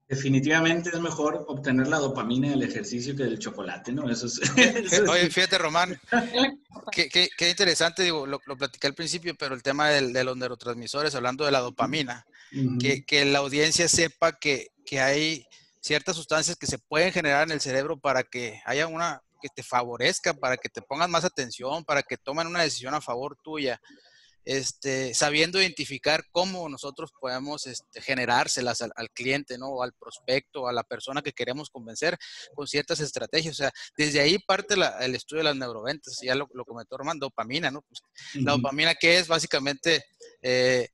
Definitivamente es mejor obtener la dopamina del ejercicio que del chocolate, ¿no? Eso es. Oye, fíjate, Román, qué, qué, interesante, digo, lo, lo, platicé al principio, pero el tema del, de los neurotransmisores, hablando de la dopamina, que, que, la audiencia sepa que, que hay ciertas sustancias que se pueden generar en el cerebro para que haya una que te favorezca, para que te pongan más atención, para que tomen una decisión a favor tuya este, sabiendo identificar cómo nosotros podemos este, generárselas al, cliente, ¿no? O al prospecto, a la persona que queremos convencer con ciertas estrategias. O sea, desde ahí parte el estudio de las neuroventas. Ya lo, comentó Román, dopamina, ¿no? Pues, la dopamina, ¿qué es? Básicamente, eh,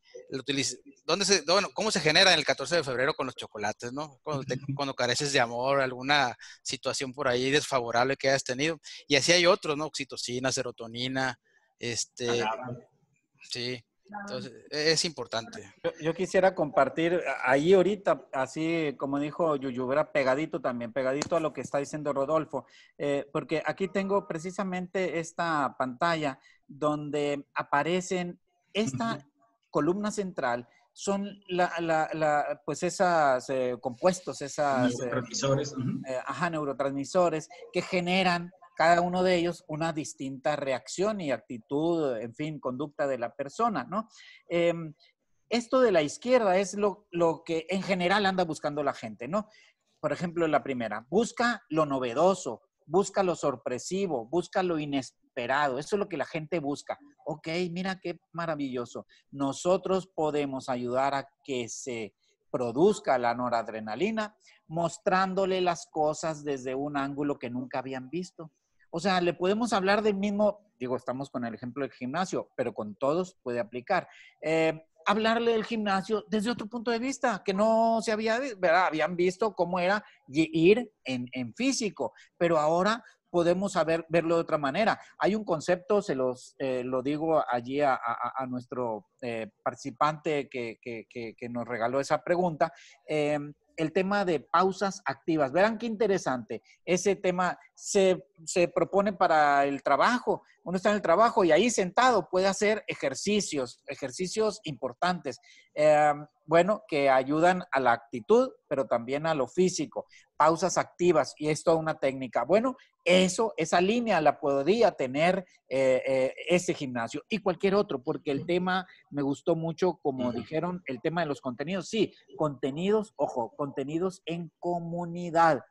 ¿dónde se, bueno, ¿cómo se genera en el 14 de febrero con los chocolates, ¿no? Cuando, cuando careces de amor, alguna situación por ahí desfavorable que hayas tenido. Y así hay otros, ¿no? Oxitocina, serotonina, este... Sí, entonces e-, es importante. Yo, quisiera compartir ahí ahorita, así como dijo Yuyubera, pegadito también, pegadito a lo que está diciendo Rodolfo, eh, porque aquí tengo precisamente esta pantalla donde aparecen esta columna central son la, la, pues esas eh, compuestos, esas eh, neurotransmisores. ajá, neurotransmisores que generan cada uno de ellos una distinta reacción y actitud, en fin, conducta de la persona, ¿no? Em, esto de la izquierda es lo, que en general anda buscando la gente, ¿no? Por ejemplo, la primera, busca lo novedoso, busca lo sorpresivo, busca lo inesperado. Eso es lo que la gente busca. Ok, mira qué maravilloso. Nosotros podemos ayudar a que se produzca la noradrenalina mostrándole las cosas desde un ángulo que nunca habían visto. O sea, le podemos hablar del mismo, digo, estamos con el ejemplo del gimnasio, pero con todos puede aplicar. Eh, hablarle del gimnasio desde otro punto de vista, que no se había, ¿verdad? Habían visto cómo era ir en, físico, pero ahora podemos saber, verlo de otra manera. Hay un concepto, se los eh, lo digo allí a, nuestro eh, participante que, que, nos regaló esa pregunta, el tema de pausas activas. Verán qué interesante. Ese tema se, se, propone para el trabajo. Uno está en el trabajo y ahí sentado puede hacer ejercicios, ejercicios importantes. Em, bueno, que ayudan a la actitud, pero también a lo físico. Pausas activas y es toda una técnica. Bueno, eso, esa línea la podría tener eh, eh, ese gimnasio y cualquier otro, porque el tema me gustó mucho, como dijeron, el tema de los contenidos. Sí, contenidos, ojo, contenidos en comunidad.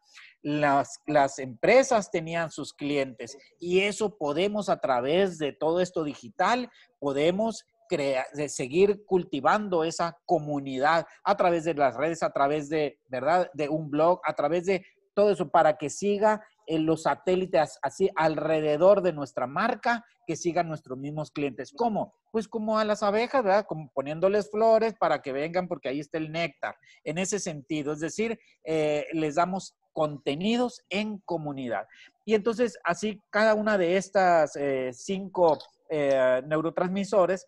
Las, las empresas tenían sus clientes y eso podemos a través de todo esto digital, podemos de seguir cultivando esa comunidad a través de las redes, a través de, ¿verdad? De un blog, a través de todo eso para que siga en los satélites así alrededor de nuestra marca, que sigan nuestros mismos clientes. ¿Cómo? Pues como a las abejas, ¿verdad? Como poniéndoles flores para que vengan porque ahí está el néctar. En ese sentido, es decir, eh, les damos contenidos en comunidad. Y entonces, así cada una de estas eh, cinco eh, neurotransmisores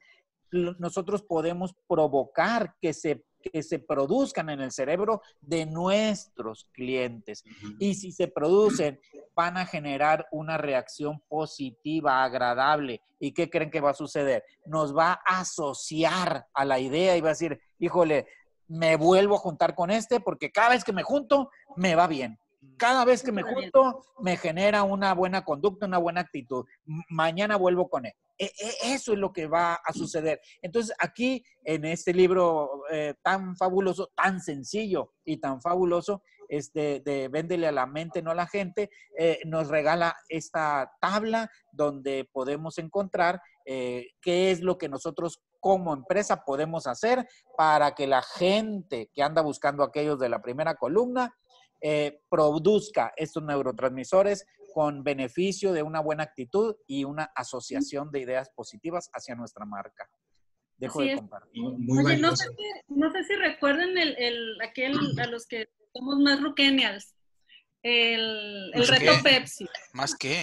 nosotros podemos provocar que se, que se produzcan en el cerebro de nuestros clientes. Y si se producen, van a generar una reacción positiva, agradable. ¿Y qué creen que va a suceder? Nos va a asociar a la idea y va a decir, híjole, me vuelvo a juntar con este porque cada vez que me junto, me va bien. Cada vez que me junto, me genera una buena conducta, una buena actitud. Mañana vuelvo con él. E, e, eso es lo que va a suceder. Entonces, aquí en este libro eh, tan fabuloso, tan sencillo y tan fabuloso, este, de Véndele a la mente, no a la gente, eh, nos regala esta tabla donde podemos encontrar eh, qué es lo que nosotros como empresa podemos hacer para que la gente que anda buscando aquellos de la primera columna eh, produzca estos neurotransmisores con beneficio de una buena actitud y una asociación de ideas positivas hacia nuestra marca. Dejo de compartir. Oye, no sé, si, no sé, si, recuerdan el, aquel a los que somos más ruquenials. El, el reto Pepsi. ¿Más qué?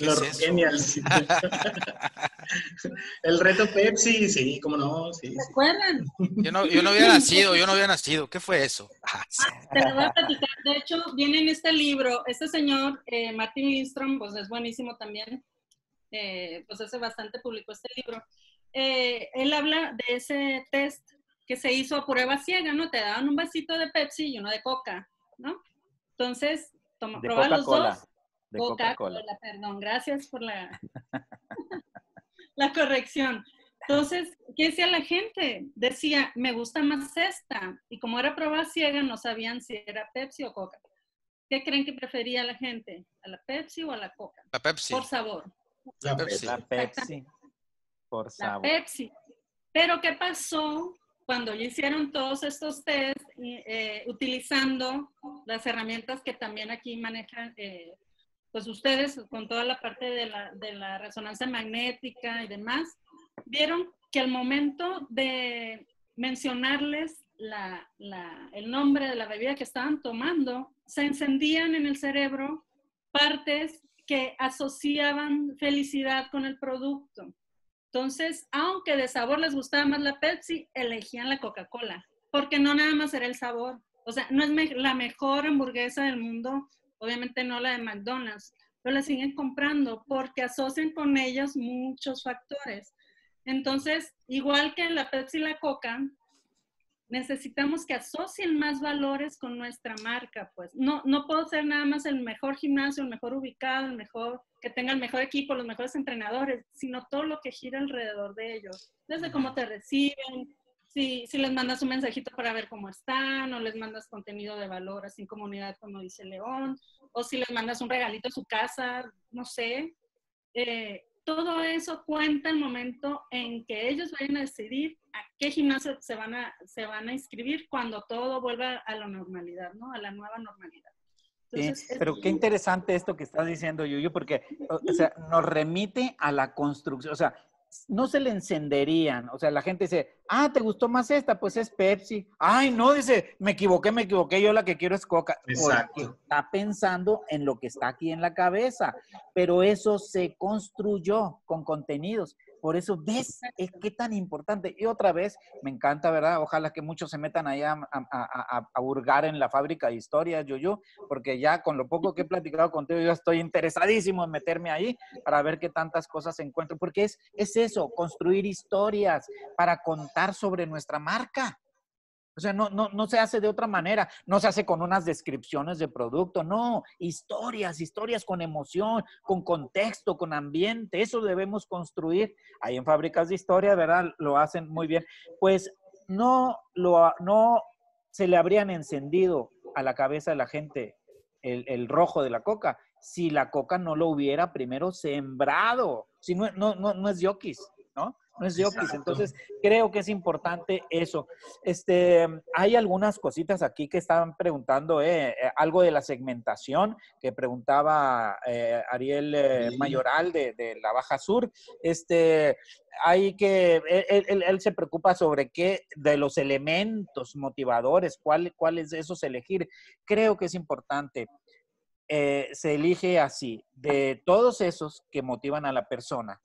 Los genials. el reto Pepsi, sí, cómo no. Sí, ¿Se acuerdan? Yo no, yo no había nacido, yo no había nacido. ¿Qué fue eso? Ah, te lo voy a platicar. De hecho, viene en este libro, este señor, eh, Martin Lindstrom, pues es buenísimo también. Eh, pues hace bastante publicó este libro. Eh, él habla de ese test que se hizo a prueba ciega, ¿no? Te daban un vasito de Pepsi y uno de Coca, ¿no? Entonces, toma, proba los dos. Coca-Cola, perdón, gracias por la, la corrección. Entonces, ¿qué decía la gente? Decía, me gusta más esta. Y como era prueba ciega, no sabían si era Pepsi o Coca. ¿Qué creen que prefería la gente? ¿A la Pepsi o a la Coca? La Pepsi. Por sabor. La Pepsi. La Pepsi. Por sabor. La Pepsi. Pero ¿qué pasó cuando ya hicieron todos estos test eh, utilizando las herramientas que también aquí manejan, eh, pues ustedes con toda la parte de la, de la resonancia magnética y demás, vieron que al momento de mencionarles la, la, el nombre de la bebida que estaban tomando, se encendían en el cerebro partes que asociaban felicidad con el producto. Entonces, aunque de sabor les gustaba más la Pepsi, elegían la Coca-Cola, porque no nada más era el sabor. O sea, no es la mejor hamburguesa del mundo, obviamente no la de McDonald's, pero la siguen comprando porque asocian con ellos muchos factores. Entonces, igual que la Pepsi y la Coca, necesitamos que asocien más valores con nuestra marca, pues. No, no puedo ser nada más el mejor gimnasio, el mejor ubicado, el mejor, que tenga el mejor equipo, los mejores entrenadores, sino todo lo que gira alrededor de ellos. Desde cómo te reciben, si, si les mandas un mensajito para ver cómo están, o les mandas contenido de valor así en comunidad, como dice León, o si les mandas un regalito a su casa, no sé. Eh, todo eso cuenta el momento en que ellos vayan a decidir a qué gimnasio se van a, se van a inscribir cuando todo vuelva a la normalidad, ¿no? A la nueva normalidad. sí, pero qué interesante esto que estás diciendo, Yuyu, porque o sea, nos remite a la construcción, o sea, no se le encenderían. O sea, la gente dice, ah, ¿te gustó más esta? Pues es Pepsi. Ay, no, dice, me equivoqué, me equivoqué, yo la que quiero es Coca. Exacto. está pensando en lo que está aquí en la cabeza. Pero eso se construyó con contenidos. Por eso, ¿ves? Es que tan importante. Y otra vez, me encanta, ¿verdad? Ojalá que muchos se metan allá a, a, a, hurgar en la fábrica de historias, yo, yo, porque ya con lo poco que he platicado contigo, yo estoy interesadísimo en meterme ahí para ver qué tantas cosas encuentro. Porque es, es eso, construir historias para contar sobre nuestra marca. O sea, no, no, no se hace de otra manera, no se hace con unas descripciones de producto, no, historias, historias con emoción, con contexto, con ambiente, eso debemos construir. Ahí en fábricas de historia, ¿verdad? Lo hacen muy bien. Pues no, lo, no se le habrían encendido a la cabeza de la gente el, el rojo de la coca si la coca no lo hubiera primero sembrado, si no, no, no, no es yokis, ¿no? No es. Entonces, creo que es importante eso. Este, hay algunas cositas aquí que estaban preguntando, eh, eh, algo de la segmentación que preguntaba eh, Ariel Mayoral de, la Baja Sur. Este, hay que, él, se preocupa sobre qué de los elementos motivadores, cuál, cuáles de esos elegir. Creo que es importante. se elige así, de todos esos que motivan a la persona,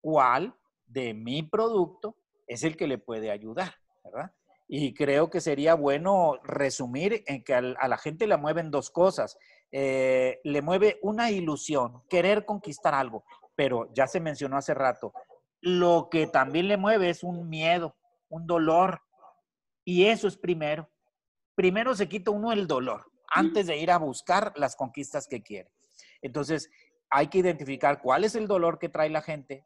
¿cuál de mi producto es el que le puede ayudar, ¿verdad? Y creo que sería bueno resumir en que a la gente le mueven dos cosas. Eh, le mueve una ilusión, querer conquistar algo, pero ya se mencionó hace rato, lo que también le mueve es un miedo, un dolor. Y eso es primero. Primero se quita uno el dolor antes de ir a buscar las conquistas que quiere. Entonces, hay que identificar cuál es el dolor que trae la gente,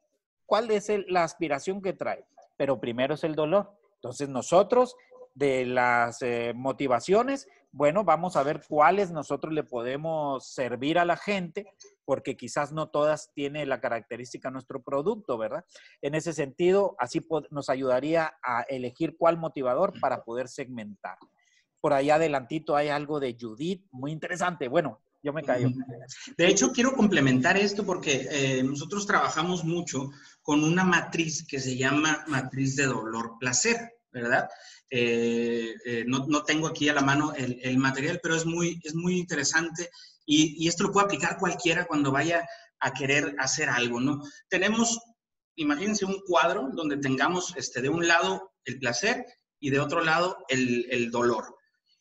cuál es la aspiración que trae, pero primero es el dolor. Entonces nosotros de las eh, motivaciones, bueno, vamos a ver cuáles nosotros le podemos servir a la gente, porque quizás no todas tiene la característica nuestro producto, ¿verdad? En ese sentido, así nos ayudaría a elegir cuál motivador para poder segmentar. Por ahí adelantito hay algo de Judith, muy interesante. Bueno, yo me callo. De hecho, quiero complementar esto porque eh, nosotros trabajamos mucho con una matriz que se llama matriz de dolor-placer. ¿verdad? Eh, eh, no, no, tengo aquí a la mano el, el, material, pero es muy, es muy interesante y, y, esto lo puede aplicar cualquiera cuando vaya a querer hacer algo, ¿no? Tenemos, imagínense un cuadro donde tengamos este, de un lado el placer y de otro lado el, el dolor.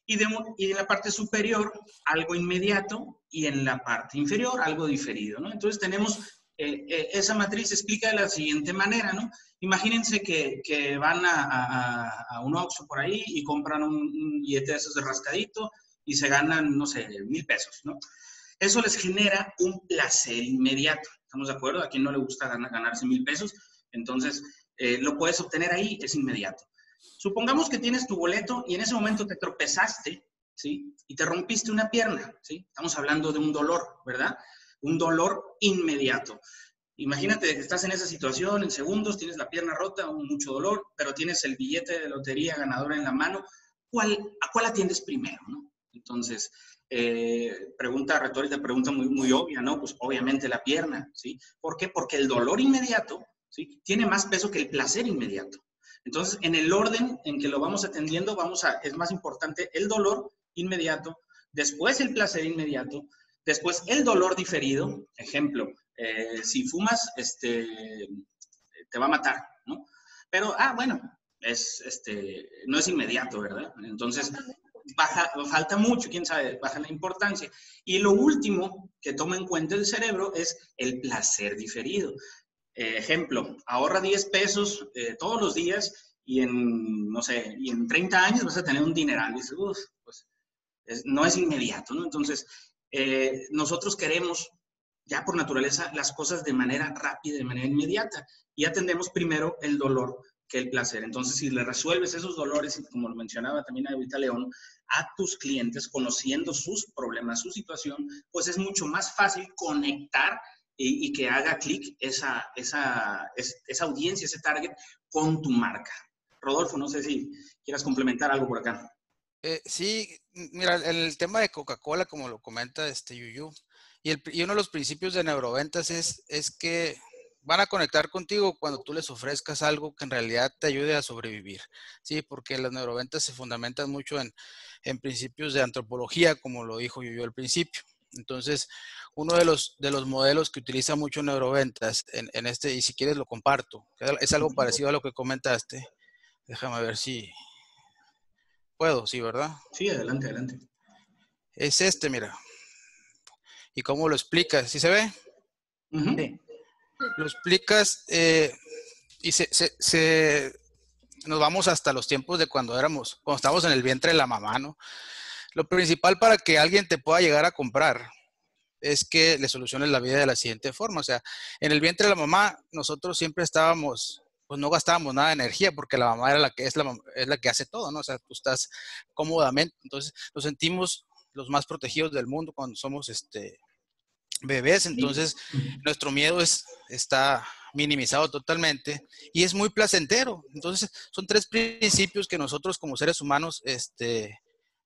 Y, de, y en la parte superior algo inmediato y en la parte inferior algo diferido, ¿no? Entonces tenemos eh, eh, esa matriz se explica de la siguiente manera, ¿no? Imagínense que, que van a, a, un Oxxo por ahí y compran un, un, billete de esos de rascadito y se ganan, no sé, mil pesos, ¿no? Eso les genera un placer inmediato. ¿Estamos de acuerdo? A quien no le gusta ganar, ganarse mil pesos, entonces eh, lo puedes obtener ahí, es inmediato. Supongamos que tienes tu boleto y en ese momento te tropezaste, ¿sí? Y te rompiste una pierna, ¿sí? Estamos hablando de un dolor, ¿verdad? un dolor inmediato. Imagínate que estás en esa situación, en segundos, tienes la pierna rota, mucho dolor, pero tienes el billete de lotería ganador en la mano. ¿Cuál, ¿A cuál atiendes primero? Entonces, eh, pregunta retórica, pregunta muy, muy obvia, ¿no? Pues obviamente la pierna, ¿sí? ¿Por qué? Porque el dolor inmediato, ¿sí? Tiene más peso que el placer inmediato. Entonces, en el orden en que lo vamos atendiendo, vamos a, es más importante el dolor inmediato, después el placer inmediato, Después, el dolor diferido, ejemplo, eh, si fumas, este, te va a matar, ¿no? Pero, ah, bueno, es, este, no es inmediato, ¿verdad? Entonces, falta mucho, quién sabe, baja la importancia. Y lo último que toma en cuenta el cerebro es el placer diferido. Eh, ejemplo, ahorra 10 pesos eh, todos los días y en, no sé, y en 30 años vas a tener un dineral. Dices, pues es, no es inmediato, ¿no? Entonces, eh, nosotros queremos ya por naturaleza las cosas de manera rápida, de manera inmediata, y atendemos primero el dolor que el placer. Entonces, si le resuelves esos dolores, como lo mencionaba también ahorita León, a tus clientes, conociendo sus problemas, su situación, pues es mucho más fácil conectar y, que haga clic esa, esa, esa audiencia, ese target con tu marca. Rodolfo, no sé si quieras complementar algo por acá. Eh, sí, mira, el tema de Coca-Cola, como lo comenta este Yuyu, y, uno de los principios de neuroventas es, es que van a conectar contigo cuando tú les ofrezcas algo que en realidad te ayude a sobrevivir, ¿sí? Porque las neuroventas se fundamentan mucho en, en principios de antropología, como lo dijo Yuyu al principio. Entonces, uno de los, de los modelos que utiliza mucho neuroventas en, en este, y si quieres lo comparto, es algo parecido a lo que comentaste. Déjame ver si, Puedo, sí, ¿verdad? Sí, adelante, adelante. Es este, mira. ¿Y cómo lo explicas? ¿Sí se ve? Uh -huh. Sí. Lo explicas eh, y se, se, se, nos vamos hasta los tiempos de cuando éramos, cuando estábamos en el vientre de la mamá, ¿no? Lo principal para que alguien te pueda llegar a comprar es que le soluciones la vida de la siguiente forma. O sea, en el vientre de la mamá, nosotros siempre estábamos pues no gastábamos nada de energía porque la mamá era la que es la, es la que hace todo, ¿no? O sea, tú estás cómodamente, entonces nos sentimos los más protegidos del mundo cuando somos este bebés, entonces sí. nuestro miedo es, está minimizado totalmente y es muy placentero. Entonces, son tres principios que nosotros como seres humanos este,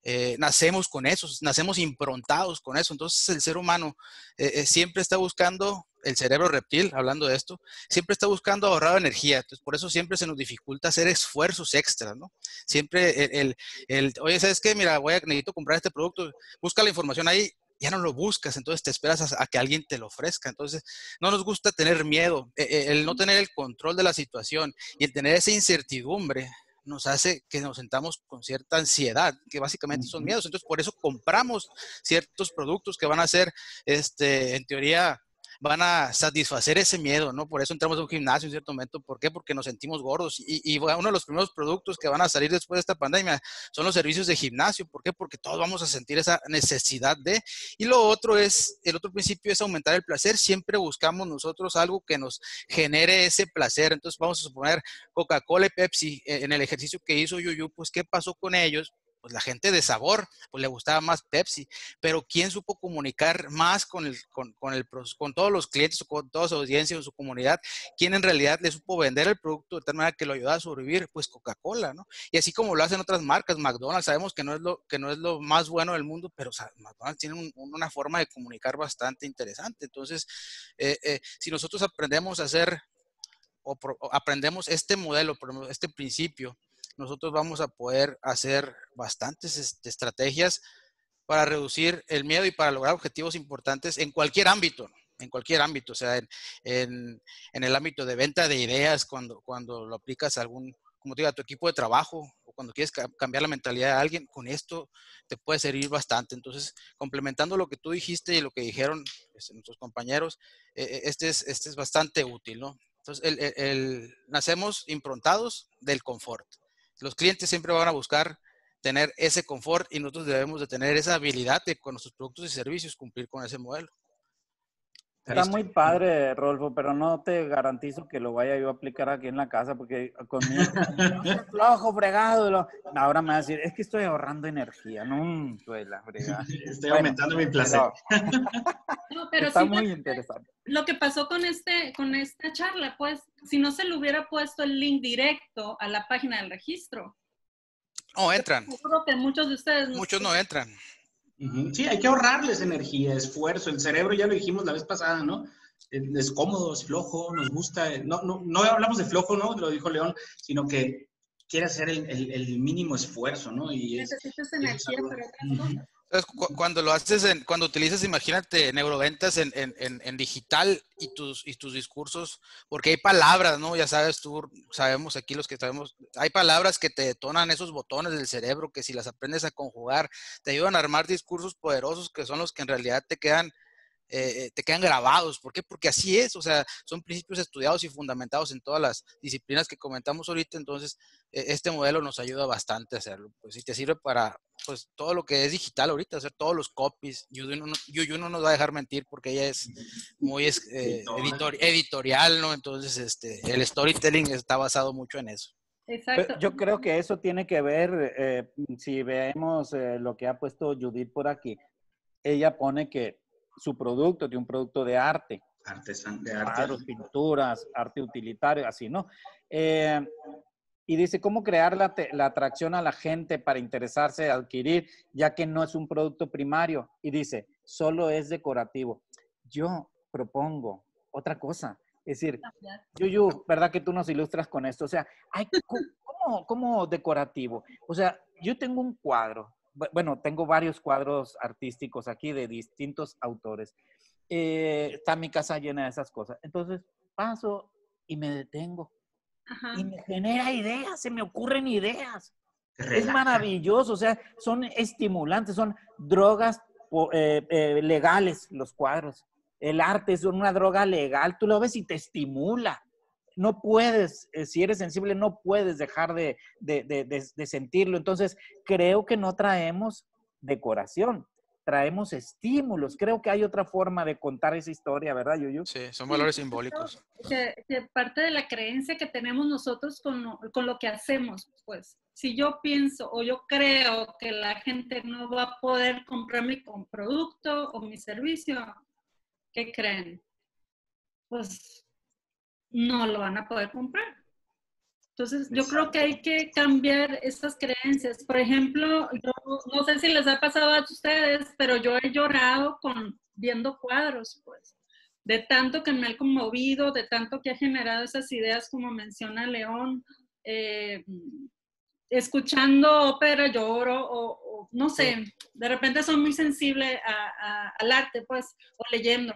eh, nacemos con eso, nacemos improntados con eso. Entonces, el ser humano eh, eh, siempre está buscando el cerebro reptil, hablando de esto, siempre está buscando ahorrar energía. Entonces, por eso siempre se nos dificulta hacer esfuerzos extras, ¿no? Siempre el, el, el oye, ¿sabes qué? Mira, voy a, necesito comprar este producto, busca la información ahí, ya no lo buscas, entonces te esperas a, a, que alguien te lo ofrezca. Entonces, no nos gusta tener miedo, el no tener el control de la situación y el tener esa incertidumbre nos hace que nos sentamos con cierta ansiedad, que básicamente son miedos. Entonces, por eso compramos ciertos productos que van a ser, este, en teoría, van a satisfacer ese miedo, ¿no? Por eso entramos a un gimnasio en cierto momento. ¿Por qué? Porque nos sentimos gordos. Y, y, uno de los primeros productos que van a salir después de esta pandemia son los servicios de gimnasio. ¿Por qué? Porque todos vamos a sentir esa necesidad de. Y lo otro es, el otro principio es aumentar el placer. Siempre buscamos nosotros algo que nos genere ese placer. Entonces vamos a suponer Coca-Cola y Pepsi eh, en el ejercicio que hizo Yuyu, pues ¿qué pasó con ellos? Pues la gente de sabor, pues le gustaba más Pepsi, pero ¿quién supo comunicar más con, el, con, con, el, con todos los clientes, con toda su audiencia, su comunidad? ¿Quién en realidad le supo vender el producto de tal manera que lo ayudaba a sobrevivir? Pues Coca-Cola, ¿no? Y así como lo hacen otras marcas, McDonald's, sabemos que no es lo, que no es lo más bueno del mundo, pero o McDonald's tiene un, una forma de comunicar bastante interesante. Entonces, eh, eh, si nosotros aprendemos a hacer o, o aprendemos este modelo, este principio, nosotros vamos a poder hacer bastantes este, estrategias para reducir el miedo y para lograr objetivos importantes en cualquier ámbito, en cualquier ámbito, o sea, en, el ámbito de venta de ideas, cuando, cuando lo aplicas a algún, como te digo, a tu equipo de trabajo, o cuando quieres cambiar la mentalidad de alguien, con esto te puede servir bastante. Entonces, complementando lo que tú dijiste y lo que dijeron este, nuestros compañeros, e, e, este, es, este es bastante útil, ¿no? Entonces, el, nacemos improntados del confort. Los clientes siempre van a buscar tener ese confort y nosotros debemos de tener esa habilidad de con nuestros productos y servicios cumplir con ese modelo. Está muy padre, Rolfo, pero no te garantizo que lo vaya yo a aplicar aquí en la casa porque conmigo flojo, fregado. Ahora me va a decir, es que estoy ahorrando energía, no la fregada. Estoy aumentando mi placer. No, pero Está muy interesante. Lo que pasó con, este, con esta charla, pues, si no se le hubiera puesto el link directo a la página del registro. No, entran. Seguro que muchos de ustedes... Muchos no entran. Sí, hay que ahorrarles energía, esfuerzo. El cerebro, ya lo dijimos la vez pasada, ¿no? Es cómodo, es flojo, nos gusta. No, no, no hablamos de flojo, ¿no? Lo dijo León, sino que quiere hacer el, el, mínimo esfuerzo, ¿no? Y Necesitas energía para otras cosas cuando lo haces, en, cuando utilizas, imagínate, neuroventas en, en, en, digital y tus, y tus discursos, porque hay palabras, ¿no? Ya sabes, tú, sabemos aquí los que sabemos, hay palabras que te detonan esos botones del cerebro que si las aprendes a conjugar, te ayudan a armar discursos poderosos que son los que en realidad te quedan eh, te quedan grabados. ¿Por qué? Porque así es, o sea, son principios estudiados y fundamentados en todas las disciplinas que comentamos ahorita, entonces e, este modelo nos ayuda bastante a hacerlo. Pues si te sirve para pues todo lo que es digital ahorita, hacer todos los copies. Yuyu no, no nos va a dejar mentir porque ella es muy eh, editorial, ¿no? Entonces, este, el storytelling está basado mucho en eso. Exacto. Yo creo que eso tiene que ver, eh, si vemos lo que ha puesto Judith por aquí, ella pone que su producto, de un producto de arte. Artesan, de arte. pinturas, arte utilitario, así, ¿no? Eh, y dice, ¿cómo crear la, la, atracción a la gente para interesarse, adquirir, ya que no es un producto primario? Y dice, solo es decorativo. Yo propongo otra cosa. Es decir, Yuyu, ¿verdad que tú nos ilustras con esto? O sea, hay, ¿cómo, ¿cómo decorativo? O sea, yo tengo un cuadro bueno, tengo varios cuadros artísticos aquí de distintos autores. Eh, está mi casa llena de esas cosas. Entonces paso y me detengo. Y me genera ideas, se me ocurren ideas. Es maravilloso, o sea, son estimulantes, son drogas eh, eh, legales los cuadros. El arte es una droga legal, tú lo ves y te estimula no puedes, eh, si eres sensible, no puedes dejar de, sentirlo. Entonces, creo que no traemos decoración, traemos estímulos. Creo que hay otra forma de contar esa historia, ¿verdad, Yuyu? Sí, son valores simbólicos. Que, parte de la creencia que tenemos nosotros con lo, con lo que hacemos, pues, si yo pienso o yo creo que la gente no va a poder comprar mi producto o mi servicio, ¿qué creen? Pues no lo van a poder comprar. Entonces, yo creo que hay que cambiar estas creencias. Por ejemplo, yo no sé si les ha pasado a ustedes, pero yo he llorado con viendo cuadros, pues, de tanto que me ha conmovido, de tanto que ha generado esas ideas como menciona León, eh, escuchando ópera lloro o, no sé, de repente soy muy sensible al arte, pues, o leyendo.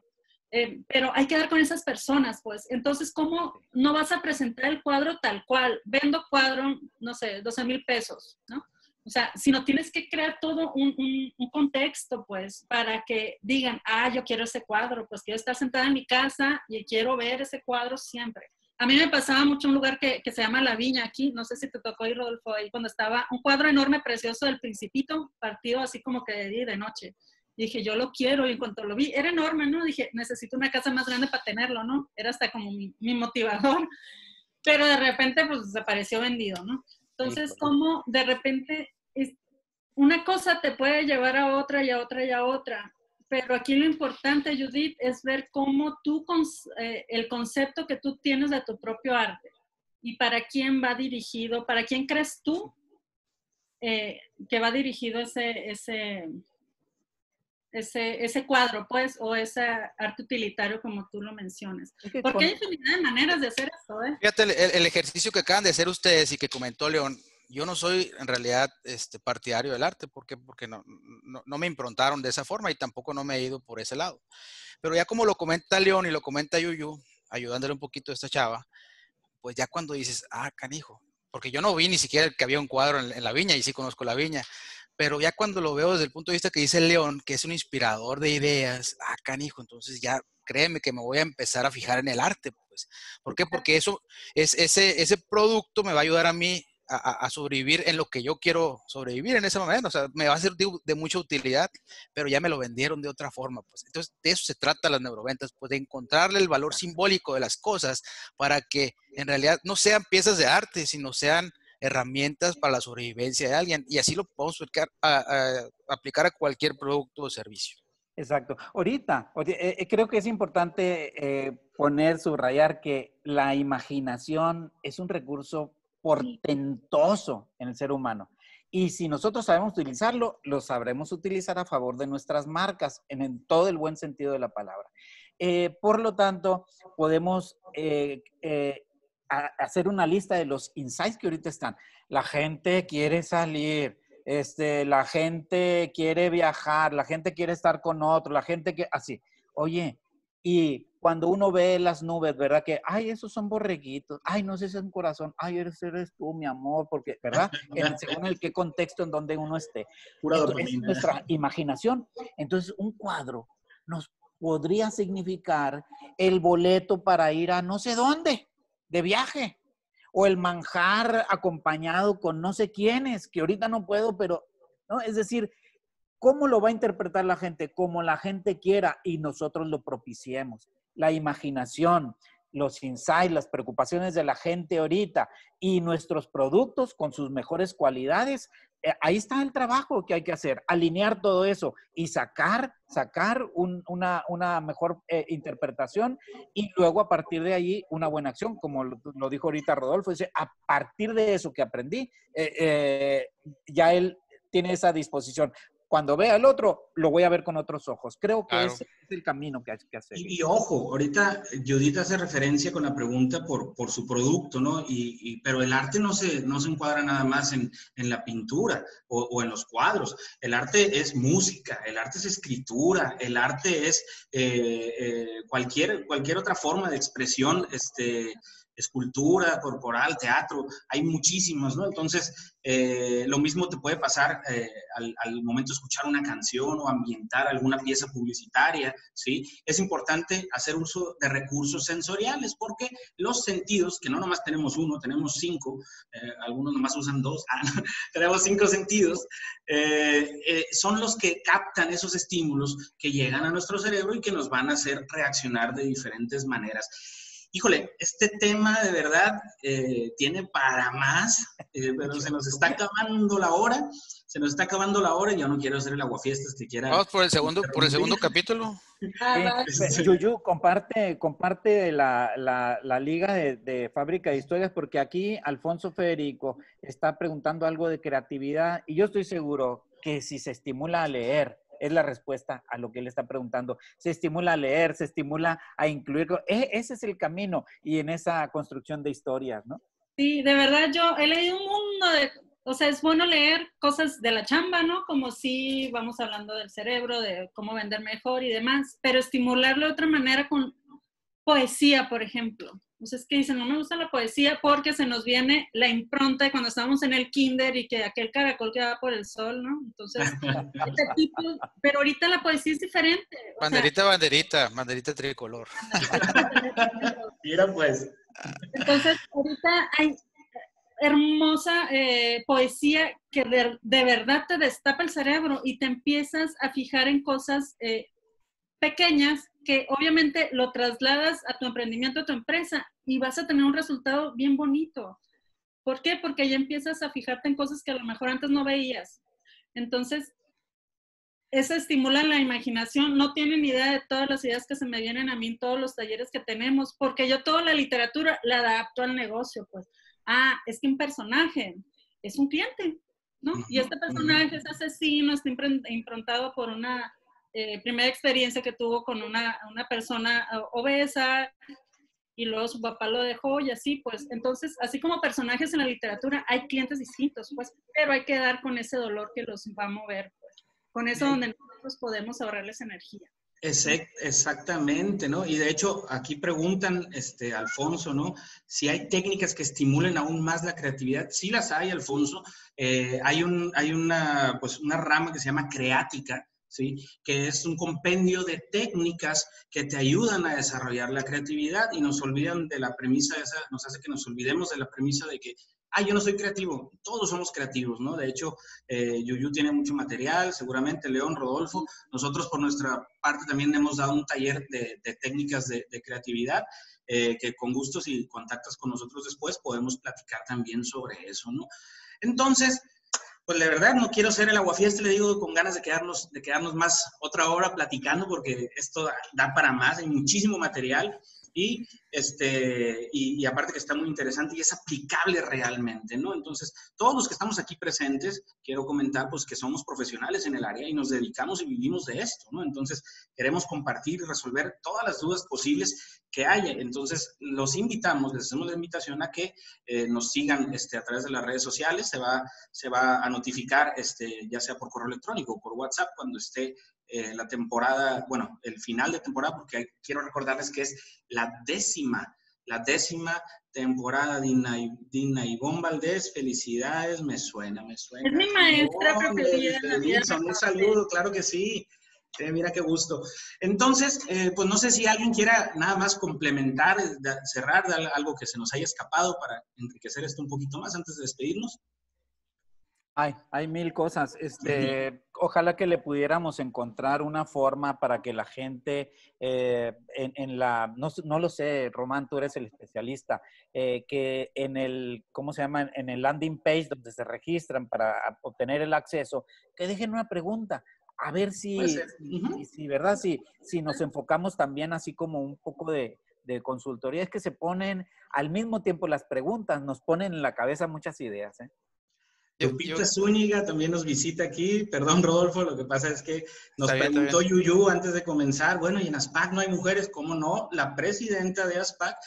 Eh, pero hay que dar con esas personas, pues. Entonces, ¿cómo no vas a presentar el cuadro tal cual? Vendo cuadro, no sé, 12 mil pesos, ¿no? O sea, sino tienes que crear todo un, un, contexto, pues, para que digan, ah, yo quiero ese cuadro, pues quiero estar sentada en mi casa y quiero ver ese cuadro siempre. A mí me pasaba mucho un lugar que, que se llama La Viña aquí, no sé si te tocó ir, Rodolfo, ahí cuando estaba un cuadro enorme, precioso del Principito, partido así como que de día y de noche dije, yo lo quiero, y en cuanto lo vi, era enorme, ¿no? Dije, necesito una casa más grande para tenerlo, ¿no? Era hasta como mi, motivador, pero de repente, pues, desapareció vendido, ¿no? Entonces, como de repente, es, una cosa te puede llevar a otra y a otra y a otra, pero aquí lo importante, Judith, es ver cómo tú, eh, el concepto que tú tienes de tu propio arte y para quién va dirigido, para quién crees tú eh, que va dirigido ese, ese, ese, ese cuadro, pues, o ese arte utilitario como tú lo mencionas. Porque hay infinidad de maneras de hacer esto, ¿eh? Fíjate, el, ejercicio que acaban de hacer ustedes y que comentó León, yo no soy en realidad este, partidario del arte, ¿por qué? Porque no, no, me improntaron de esa forma y tampoco no me he ido por ese lado. Pero ya como lo comenta León y lo comenta Yuyu, ayudándole un poquito a esta chava, pues ya cuando dices, ah, canijo, porque yo no vi ni siquiera que había un cuadro en, la viña y sí conozco la viña, pero ya cuando lo veo desde el punto de vista que dice León, que es un inspirador de ideas, ah, canijo, entonces ya créeme que me voy a empezar a fijar en el arte, pues. ¿Por qué? Porque eso, es, ese, ese producto me va a ayudar a mí a, sobrevivir en lo que yo quiero sobrevivir en ese momento. O sea, me va a ser de, mucha utilidad, pero ya me lo vendieron de otra forma. Pues. Entonces, de eso se trata las neuroventas, pues de encontrarle el valor simbólico de las cosas para que en realidad no sean piezas de arte, sino sean herramientas para la sobrevivencia de alguien. Y así lo podemos aplicar a, aplicar a cualquier producto o servicio. Exacto. Ahorita, eh, eh, creo que es importante eh, poner, subrayar que la imaginación es un recurso portentoso en el ser humano. Y si nosotros sabemos utilizarlo, lo sabremos utilizar a favor de nuestras marcas, en, todo el buen sentido de la palabra. Eh, por lo tanto, podemos eh, eh, hacer una lista de los insights que ahorita están. La gente quiere salir, este, la gente quiere viajar, la gente quiere estar con otro, la gente que así. Oye, y cuando uno ve las nubes, ¿verdad? Que, ay, esos son borreguitos, ay, no sé, ese es un corazón, ay, eres, eres tú, mi amor, porque, ¿verdad? En, según el qué contexto en donde uno esté. Pura es nuestra imaginación. Entonces, un cuadro nos podría significar el boleto para ir a no sé dónde, de viaje, o el manjar acompañado con no sé quiénes, que ahorita no puedo, pero, ¿no? Es decir, ¿Cómo lo va a interpretar la gente? Como la gente quiera y nosotros lo propiciemos. La imaginación, los insights, las preocupaciones de la gente ahorita y nuestros productos con sus mejores cualidades, ahí está el trabajo que hay que hacer, alinear todo eso y sacar, sacar una, mejor eh, interpretación y luego a partir de ahí una buena acción, como lo, dijo ahorita Rodolfo, dice, a partir de eso que aprendí, eh, ya él tiene esa disposición cuando vea al otro, lo voy a ver con otros ojos. Creo que ese es el camino que hay que hacer. Y, ojo, ahorita Judith hace referencia con la pregunta por, por su producto, ¿no? Y, pero el arte no se, no se encuadra nada más en, en la pintura o, o, en los cuadros. El arte es música, el arte es escritura, el arte es eh, eh, cualquier, cualquier otra forma de expresión, este, escultura corporal, teatro, hay muchísimos, ¿no? Entonces, eh, lo mismo te puede pasar eh, al, momento de escuchar una canción o ambientar alguna pieza publicitaria, ¿sí? Es importante hacer uso de recursos sensoriales porque los sentidos, que no nomás tenemos uno, tenemos cinco, eh, algunos nomás usan dos, ah, tenemos cinco sentidos, son los que captan esos estímulos que llegan a nuestro cerebro y que nos van a hacer reaccionar de diferentes maneras híjole, este tema de verdad eh, tiene para más, eh, pero se nos está acabando la hora, se nos está acabando la hora y yo no quiero hacer el aguafiestas que quiera. Vamos por el segundo, por el segundo capítulo. Ah, Yuyu, comparte, comparte la, la, liga de, de, Fábrica de Historias porque aquí Alfonso Federico está preguntando algo de creatividad y yo estoy seguro que si se estimula a leer, es la respuesta a lo que él está preguntando. Se estimula a leer, se estimula a incluir. E, ese es el camino y en esa construcción de historias, ¿no? Sí, de verdad yo he leído un mundo de, o sea, es bueno leer cosas de la chamba, ¿no? Como si vamos hablando del cerebro, de cómo vender mejor y demás, pero estimularlo de otra manera con poesía, por ejemplo. Entonces, que dicen, no me gusta la poesía porque se nos viene la impronta de cuando estábamos en el kinder y que aquel caracol que va por el sol, ¿no? Entonces, este tipo, pero ahorita la poesía es diferente. Banderita, banderita, banderita tricolor. Mira, pues. Entonces, ahorita hay hermosa eh, poesía que de, verdad te destapa el cerebro y te empiezas a fijar en cosas eh, pequeñas que obviamente lo trasladas a tu emprendimiento, a tu empresa y vas a tener un resultado bien bonito. ¿Por qué? Porque ya empiezas a fijarte en cosas que a lo mejor antes no veías. Entonces, eso estimula la imaginación. No tienen idea de todas las ideas que se me vienen a mí en todos los talleres que tenemos, porque yo toda la literatura la adapto al negocio. Pues, ah, es que un personaje es un cliente, ¿no? Y este personaje es asesino, está improntado por una eh, primera experiencia que tuvo con una, una persona eh, obesa y luego su papá lo dejó y así, pues entonces, así como personajes en la literatura, hay clientes distintos, pues, pero hay que dar con ese dolor que los va a mover, pues, con eso donde nosotros podemos ahorrarles energía. Exactamente, ¿no? Y de hecho, aquí preguntan, este, Alfonso, ¿no? Si hay técnicas que estimulen aún más la creatividad. Sí las hay, Alfonso. Eh, hay un, hay una, pues, una rama que se llama creática, ¿sí? Que es un compendio de técnicas que te ayudan a desarrollar la creatividad y nos olvidan de la premisa esa, nos hace que nos olvidemos de la premisa de que ah, yo no soy creativo, todos somos creativos, ¿no? De hecho, eh, Yuyu tiene mucho material, seguramente León, Rodolfo, nosotros por nuestra parte también hemos dado un taller de, técnicas de, creatividad, eh, que con gusto si contactas con nosotros después podemos platicar también sobre eso, ¿no? Entonces, pues la verdad no quiero ser el aguafieste, le digo con ganas de quedarnos, de quedarnos más otra hora platicando porque esto da para más, hay muchísimo material y, este, y, aparte que está muy interesante y es aplicable realmente, ¿no? Entonces, todos los que estamos aquí presentes, quiero comentar pues que somos profesionales en el área y nos dedicamos y vivimos de esto, ¿no? Entonces, queremos compartir y resolver todas las dudas posibles que haya. Entonces, los invitamos, les hacemos la invitación a que eh, nos sigan este, a través de las redes sociales, se va, se va a notificar, este, ya sea por correo electrónico o por WhatsApp, cuando esté eh, la temporada, bueno, el final de temporada, porque quiero recordarles que es la décima, la décima temporada de Dina, Ivonne Valdés. Felicidades, me suena, me suena. Es mi maestra preferida. Un saludo, claro que sí. Eh, mira qué gusto. Entonces, eh, pues no sé si alguien quiera nada más complementar, cerrar algo que se nos haya escapado para enriquecer esto un poquito más antes de despedirnos. Hay, hay mil cosas. Este, ojalá que le pudiéramos encontrar una forma para que la gente eh, en, la, no, no, lo sé, Román, tú eres el especialista, eh, que en el, ¿cómo se llama? En el landing page donde se registran para obtener el acceso, que dejen una pregunta. A ver si, si, ¿verdad? Si, si nos enfocamos también así como un poco de, de consultoría, es que se ponen al mismo tiempo las preguntas, nos ponen en la cabeza muchas ideas. ¿eh? Lupita Zúñiga también nos visita aquí. Perdón, Rodolfo, lo que pasa es que nos preguntó Yuyu antes de comenzar, bueno, y en ASPAC no hay mujeres, ¿cómo no? La presidenta de ASPAC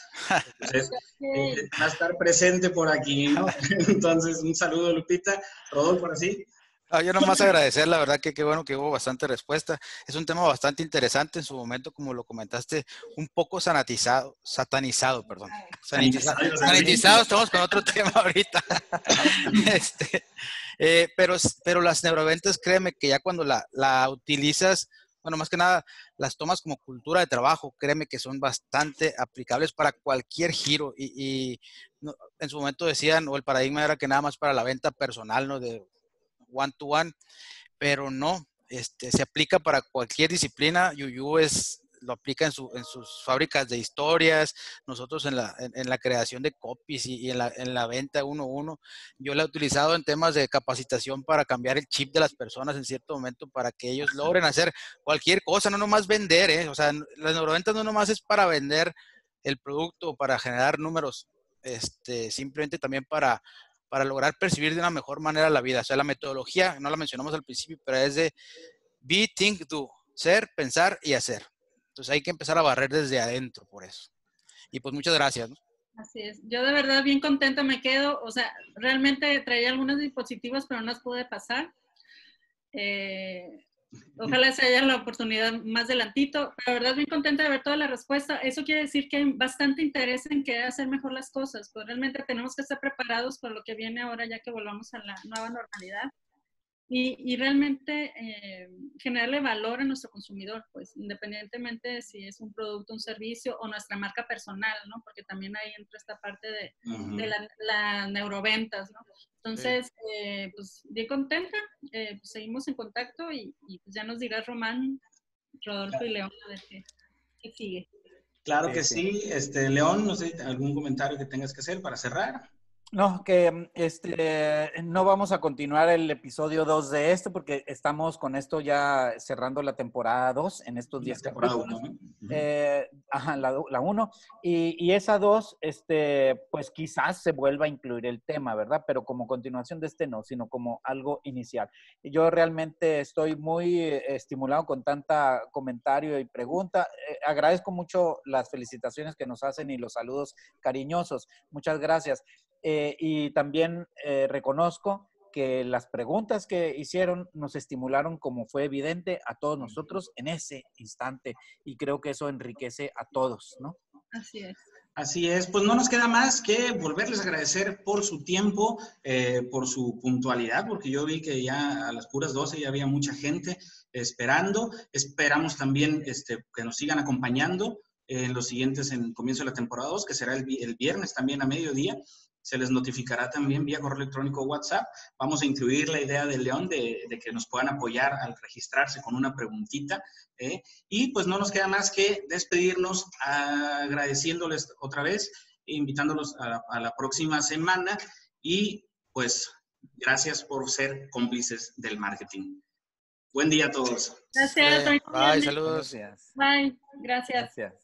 entonces, eh, va a estar presente por aquí, ¿no? Entonces, un saludo, Lupita. Rodolfo, así. Ah, yo nomás agradecer, la verdad que qué bueno que hubo bastante respuesta. Es un tema bastante interesante en su momento, como lo comentaste, un poco sanatizado, satanizado, perdón. Sanitizado, sanitizado estamos con otro tema ahorita. Este, eh, pero, pero las neuroventas, créeme que ya cuando la, la utilizas, bueno, más que nada, las tomas como cultura de trabajo, créeme que son bastante aplicables para cualquier giro. Y, y en su momento decían, o el paradigma era que nada más para la venta personal, ¿no? De one to one, pero no, este, se aplica para cualquier disciplina. Yuyu es, lo aplica en, su, en sus fábricas de historias, nosotros en la, en, la creación de copies y, en, la, en, la, venta uno a uno. Yo la he utilizado en temas de capacitación para cambiar el chip de las personas en cierto momento para que ellos logren hacer cualquier cosa, no nomás vender, ¿eh? o sea, las neuroventas no nomás es para vender el producto o para generar números, este, simplemente también para para lograr percibir de una mejor manera la vida. O sea, la metodología, no la mencionamos al principio, pero es de be, think, do. Ser, pensar y hacer. Entonces hay que empezar a barrer desde adentro por eso. Y pues muchas gracias. Así es. Yo de verdad bien contenta me quedo. O sea, realmente traía algunos dispositivos, pero no las pude pasar. Eh, Ojalá se haya la oportunidad más adelantito. La verdad, bien contenta de ver toda la respuesta. Eso quiere decir que hay bastante interés en querer hacer mejor las cosas. Pues realmente tenemos que estar preparados por lo que viene ahora ya que volvamos a la nueva normalidad y, realmente eh, generarle valor a nuestro consumidor, pues independientemente de si es un producto, un servicio o nuestra marca personal, ¿no? Porque también ahí entra esta parte de, la, neuroventas, ¿no? Entonces, eh, pues bien contenta, eh, pues, seguimos en contacto y, pues ya nos dirá Román, Rodolfo y León a ver qué, sigue. Claro que sí. Este, León, no sé, algún comentario que tengas que hacer para cerrar. No, que mm, este, no vamos a continuar el episodio 2 de esto porque estamos con esto ya cerrando la temporada 2 en estos 10 capítulos. Eh, ajá, la 1. Y, y, esa 2, este, pues quizás se vuelva a incluir el tema, ¿verdad? Pero como continuación de este no, sino como algo inicial. Yo realmente estoy muy estimulado con tanta comentario y pregunta. Eh, agradezco mucho las felicitaciones que nos hacen y los saludos cariñosos. Muchas gracias. Eh, y también eh, reconozco que las preguntas que hicieron nos estimularon, como fue evidente, a todos nosotros en ese instante. Y creo que eso enriquece a todos, ¿no? Así es. Así es, pues no nos queda más que volverles a agradecer por su tiempo, eh, por su puntualidad, porque yo vi que ya a las puras 12 ya había mucha gente esperando. Esperamos también este, que nos sigan acompañando en los siguientes, en comienzo de la temporada 2, que será el, el viernes también a mediodía se les notificará también vía correo electrónico WhatsApp. Vamos a incluir la idea de León de, que nos puedan apoyar al registrarse con una preguntita. ¿eh? Y pues no nos queda más que despedirnos agradeciéndoles otra vez, invitándolos a, la próxima semana y pues gracias por ser cómplices del marketing. Buen día a todos. Gracias. Bye, saludos. Bye, gracias. gracias.